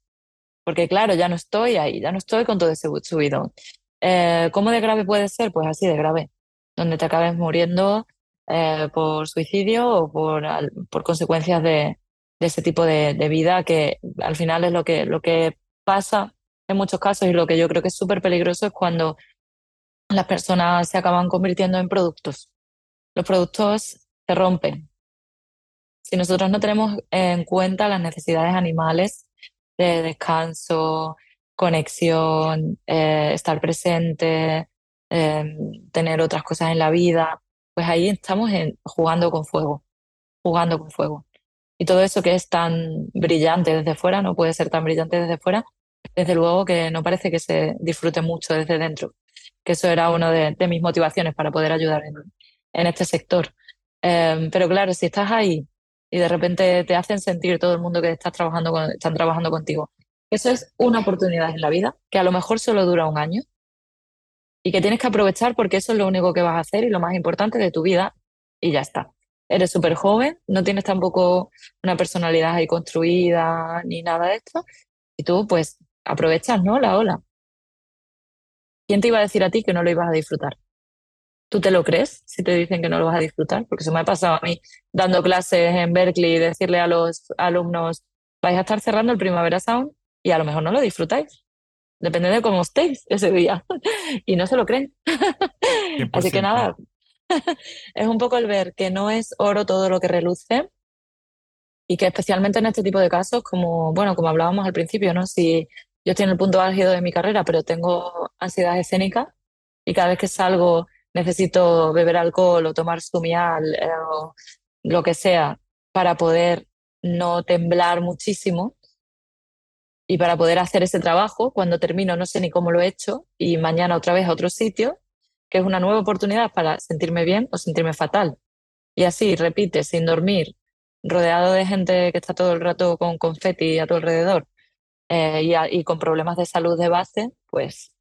porque claro, ya no estoy ahí, ya no estoy con todo ese subidón. Eh, ¿Cómo de grave puede ser? Pues así de grave, donde te acabes muriendo eh, por suicidio o por, por consecuencias de, ese tipo de, vida que al final es lo que, lo que pasa en muchos casos y lo que yo creo que es súper peligroso es cuando las personas se acaban convirtiendo en productos. Los productos se rompen. Si nosotros no tenemos en cuenta las necesidades animales de descanso, conexión, eh, estar presente, em, tener otras cosas en la vida, pues ahí estamos jugando con fuego, jugando con fuego. Y todo eso que es tan brillante desde fuera, no puede ser tan brillante desde fuera, desde luego que no parece que se disfrute mucho desde dentro, que eso era una de, mis motivaciones para poder ayudar en, este sector. Em, pero claro, si estás ahí y de repente te hacen sentir todo el mundo que estás trabajando están trabajando contigo. Eso es una oportunidad en la vida que a lo mejor solo dura un año y que tienes que aprovechar porque eso es lo único que vas a hacer y lo más importante de tu vida y ya está. Eres súper joven, no tienes tampoco una personalidad ahí construida ni nada de esto y tú pues aprovechas, ¿no? La ola. ¿Quién te iba a decir a ti que no lo ibas a disfrutar? ¿Tú te lo crees si te dicen que no lo vas a disfrutar? Porque eso me ha pasado a mí dando clases en Berkeley y decirle a los alumnos, vais a estar cerrando el Primavera Sound y a lo mejor no lo disfrutáis. Depende de cómo estéis ese día. y no se lo creen. Así que nada, es un poco el ver que no es oro todo lo que reluce y que especialmente en este tipo de casos, como, bueno, como hablábamos al principio, ¿no? Si yo estoy en el punto álgido de mi carrera, pero tengo ansiedad escénica y cada vez que salgo necesito beber alcohol o tomar sumial eh, o lo que sea para poder no temblar muchísimo y para poder hacer ese trabajo, cuando termino no sé ni cómo lo he hecho y mañana otra vez a otro sitio, que es una nueva oportunidad para sentirme bien o sentirme fatal. Y así, repite, sin dormir, rodeado de gente que está todo el rato con confeti a tu alrededor eh, y, y, con problemas de salud de base, pues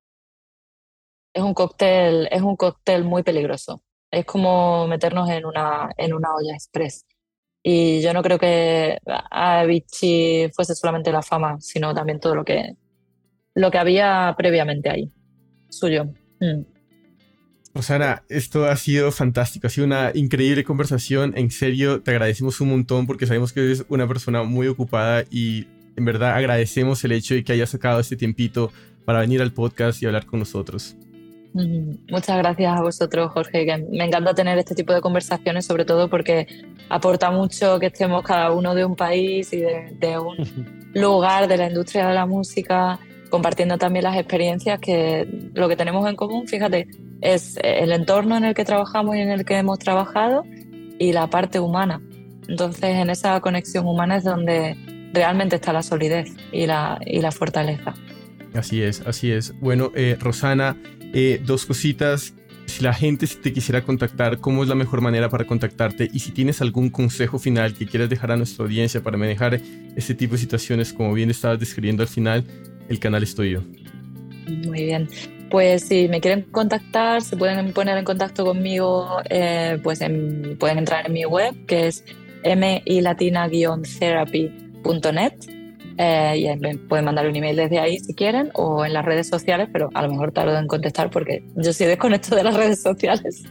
es un cóctel, es un cóctel muy peligroso. Es como meternos en una, en una olla express. Y yo no creo que a Vichy fuese solamente la fama, sino también todo lo que, lo que había previamente ahí, suyo. Mm. Rosana, esto ha sido fantástico, ha sido una increíble conversación. En serio, te agradecemos un montón porque sabemos que eres una persona muy ocupada y en verdad agradecemos el hecho de que hayas sacado este tiempito para venir al podcast y hablar con nosotros. Muchas gracias a vosotros, Jorge, que me encanta tener este tipo de conversaciones, sobre todo porque aporta mucho que estemos cada uno de un país y de, un lugar de la industria de la música, compartiendo también las experiencias que lo que tenemos en común, fíjate, es el entorno en el que trabajamos y en el que hemos trabajado y la parte humana. Entonces, en esa conexión humana es donde realmente está la solidez y la, y la fortaleza. Así es, así es. Bueno, eh, Rosana, eh, dos cositas. Si la gente te quisiera contactar, ¿cómo es la mejor manera para contactarte? Y si tienes algún consejo final que quieras dejar a nuestra audiencia para manejar este tipo de situaciones, como bien estabas describiendo al final, el canal es tuyo. Muy bien. Pues si me quieren contactar, se pueden poner en contacto conmigo, eh, pues pueden entrar en mi web, que es milatina-therapy.net eh, y me pueden mandar un email desde ahí si quieren o en las redes sociales, pero a lo mejor tardo en contestar porque yo soy desconecto de las redes sociales.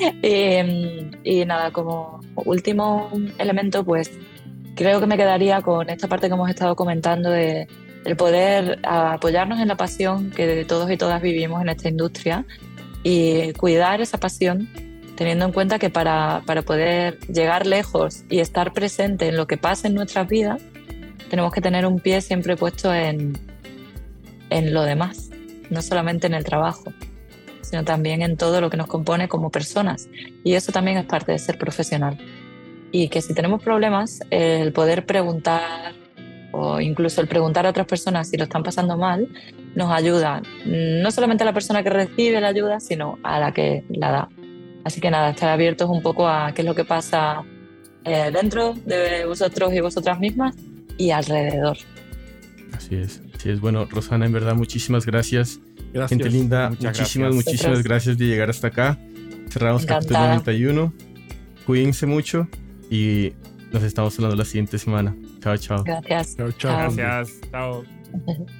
y, nada, como último elemento, pues creo que me quedaría con esta parte que hemos estado comentando de el poder apoyarnos en la pasión que todos y todas vivimos en esta industria y cuidar esa pasión teniendo en cuenta que para, para poder llegar lejos y estar presente en lo que pasa en nuestras vidas, tenemos que tener un pie siempre puesto en, en lo demás, no solamente en el trabajo, sino también en todo lo que nos compone como personas. Y eso también es parte de ser profesional. Y que si tenemos problemas, el poder preguntar o incluso el preguntar a otras personas si lo están pasando mal, nos ayuda no solamente a la persona que recibe la ayuda, sino a la que la da. Así que nada, estar abiertos un poco a qué es lo que pasa eh, dentro de vosotros y vosotras mismas y alrededor. Así es, así es. Bueno, Rosana, en verdad, muchísimas gracias. Gente linda, muchísimas, muchísimas gracias de llegar hasta acá. Cerramos capítulo 91. Cuídense mucho y nos estamos hablando la siguiente semana. Chao, chao. Gracias. Chao, chao. Gracias. Chao.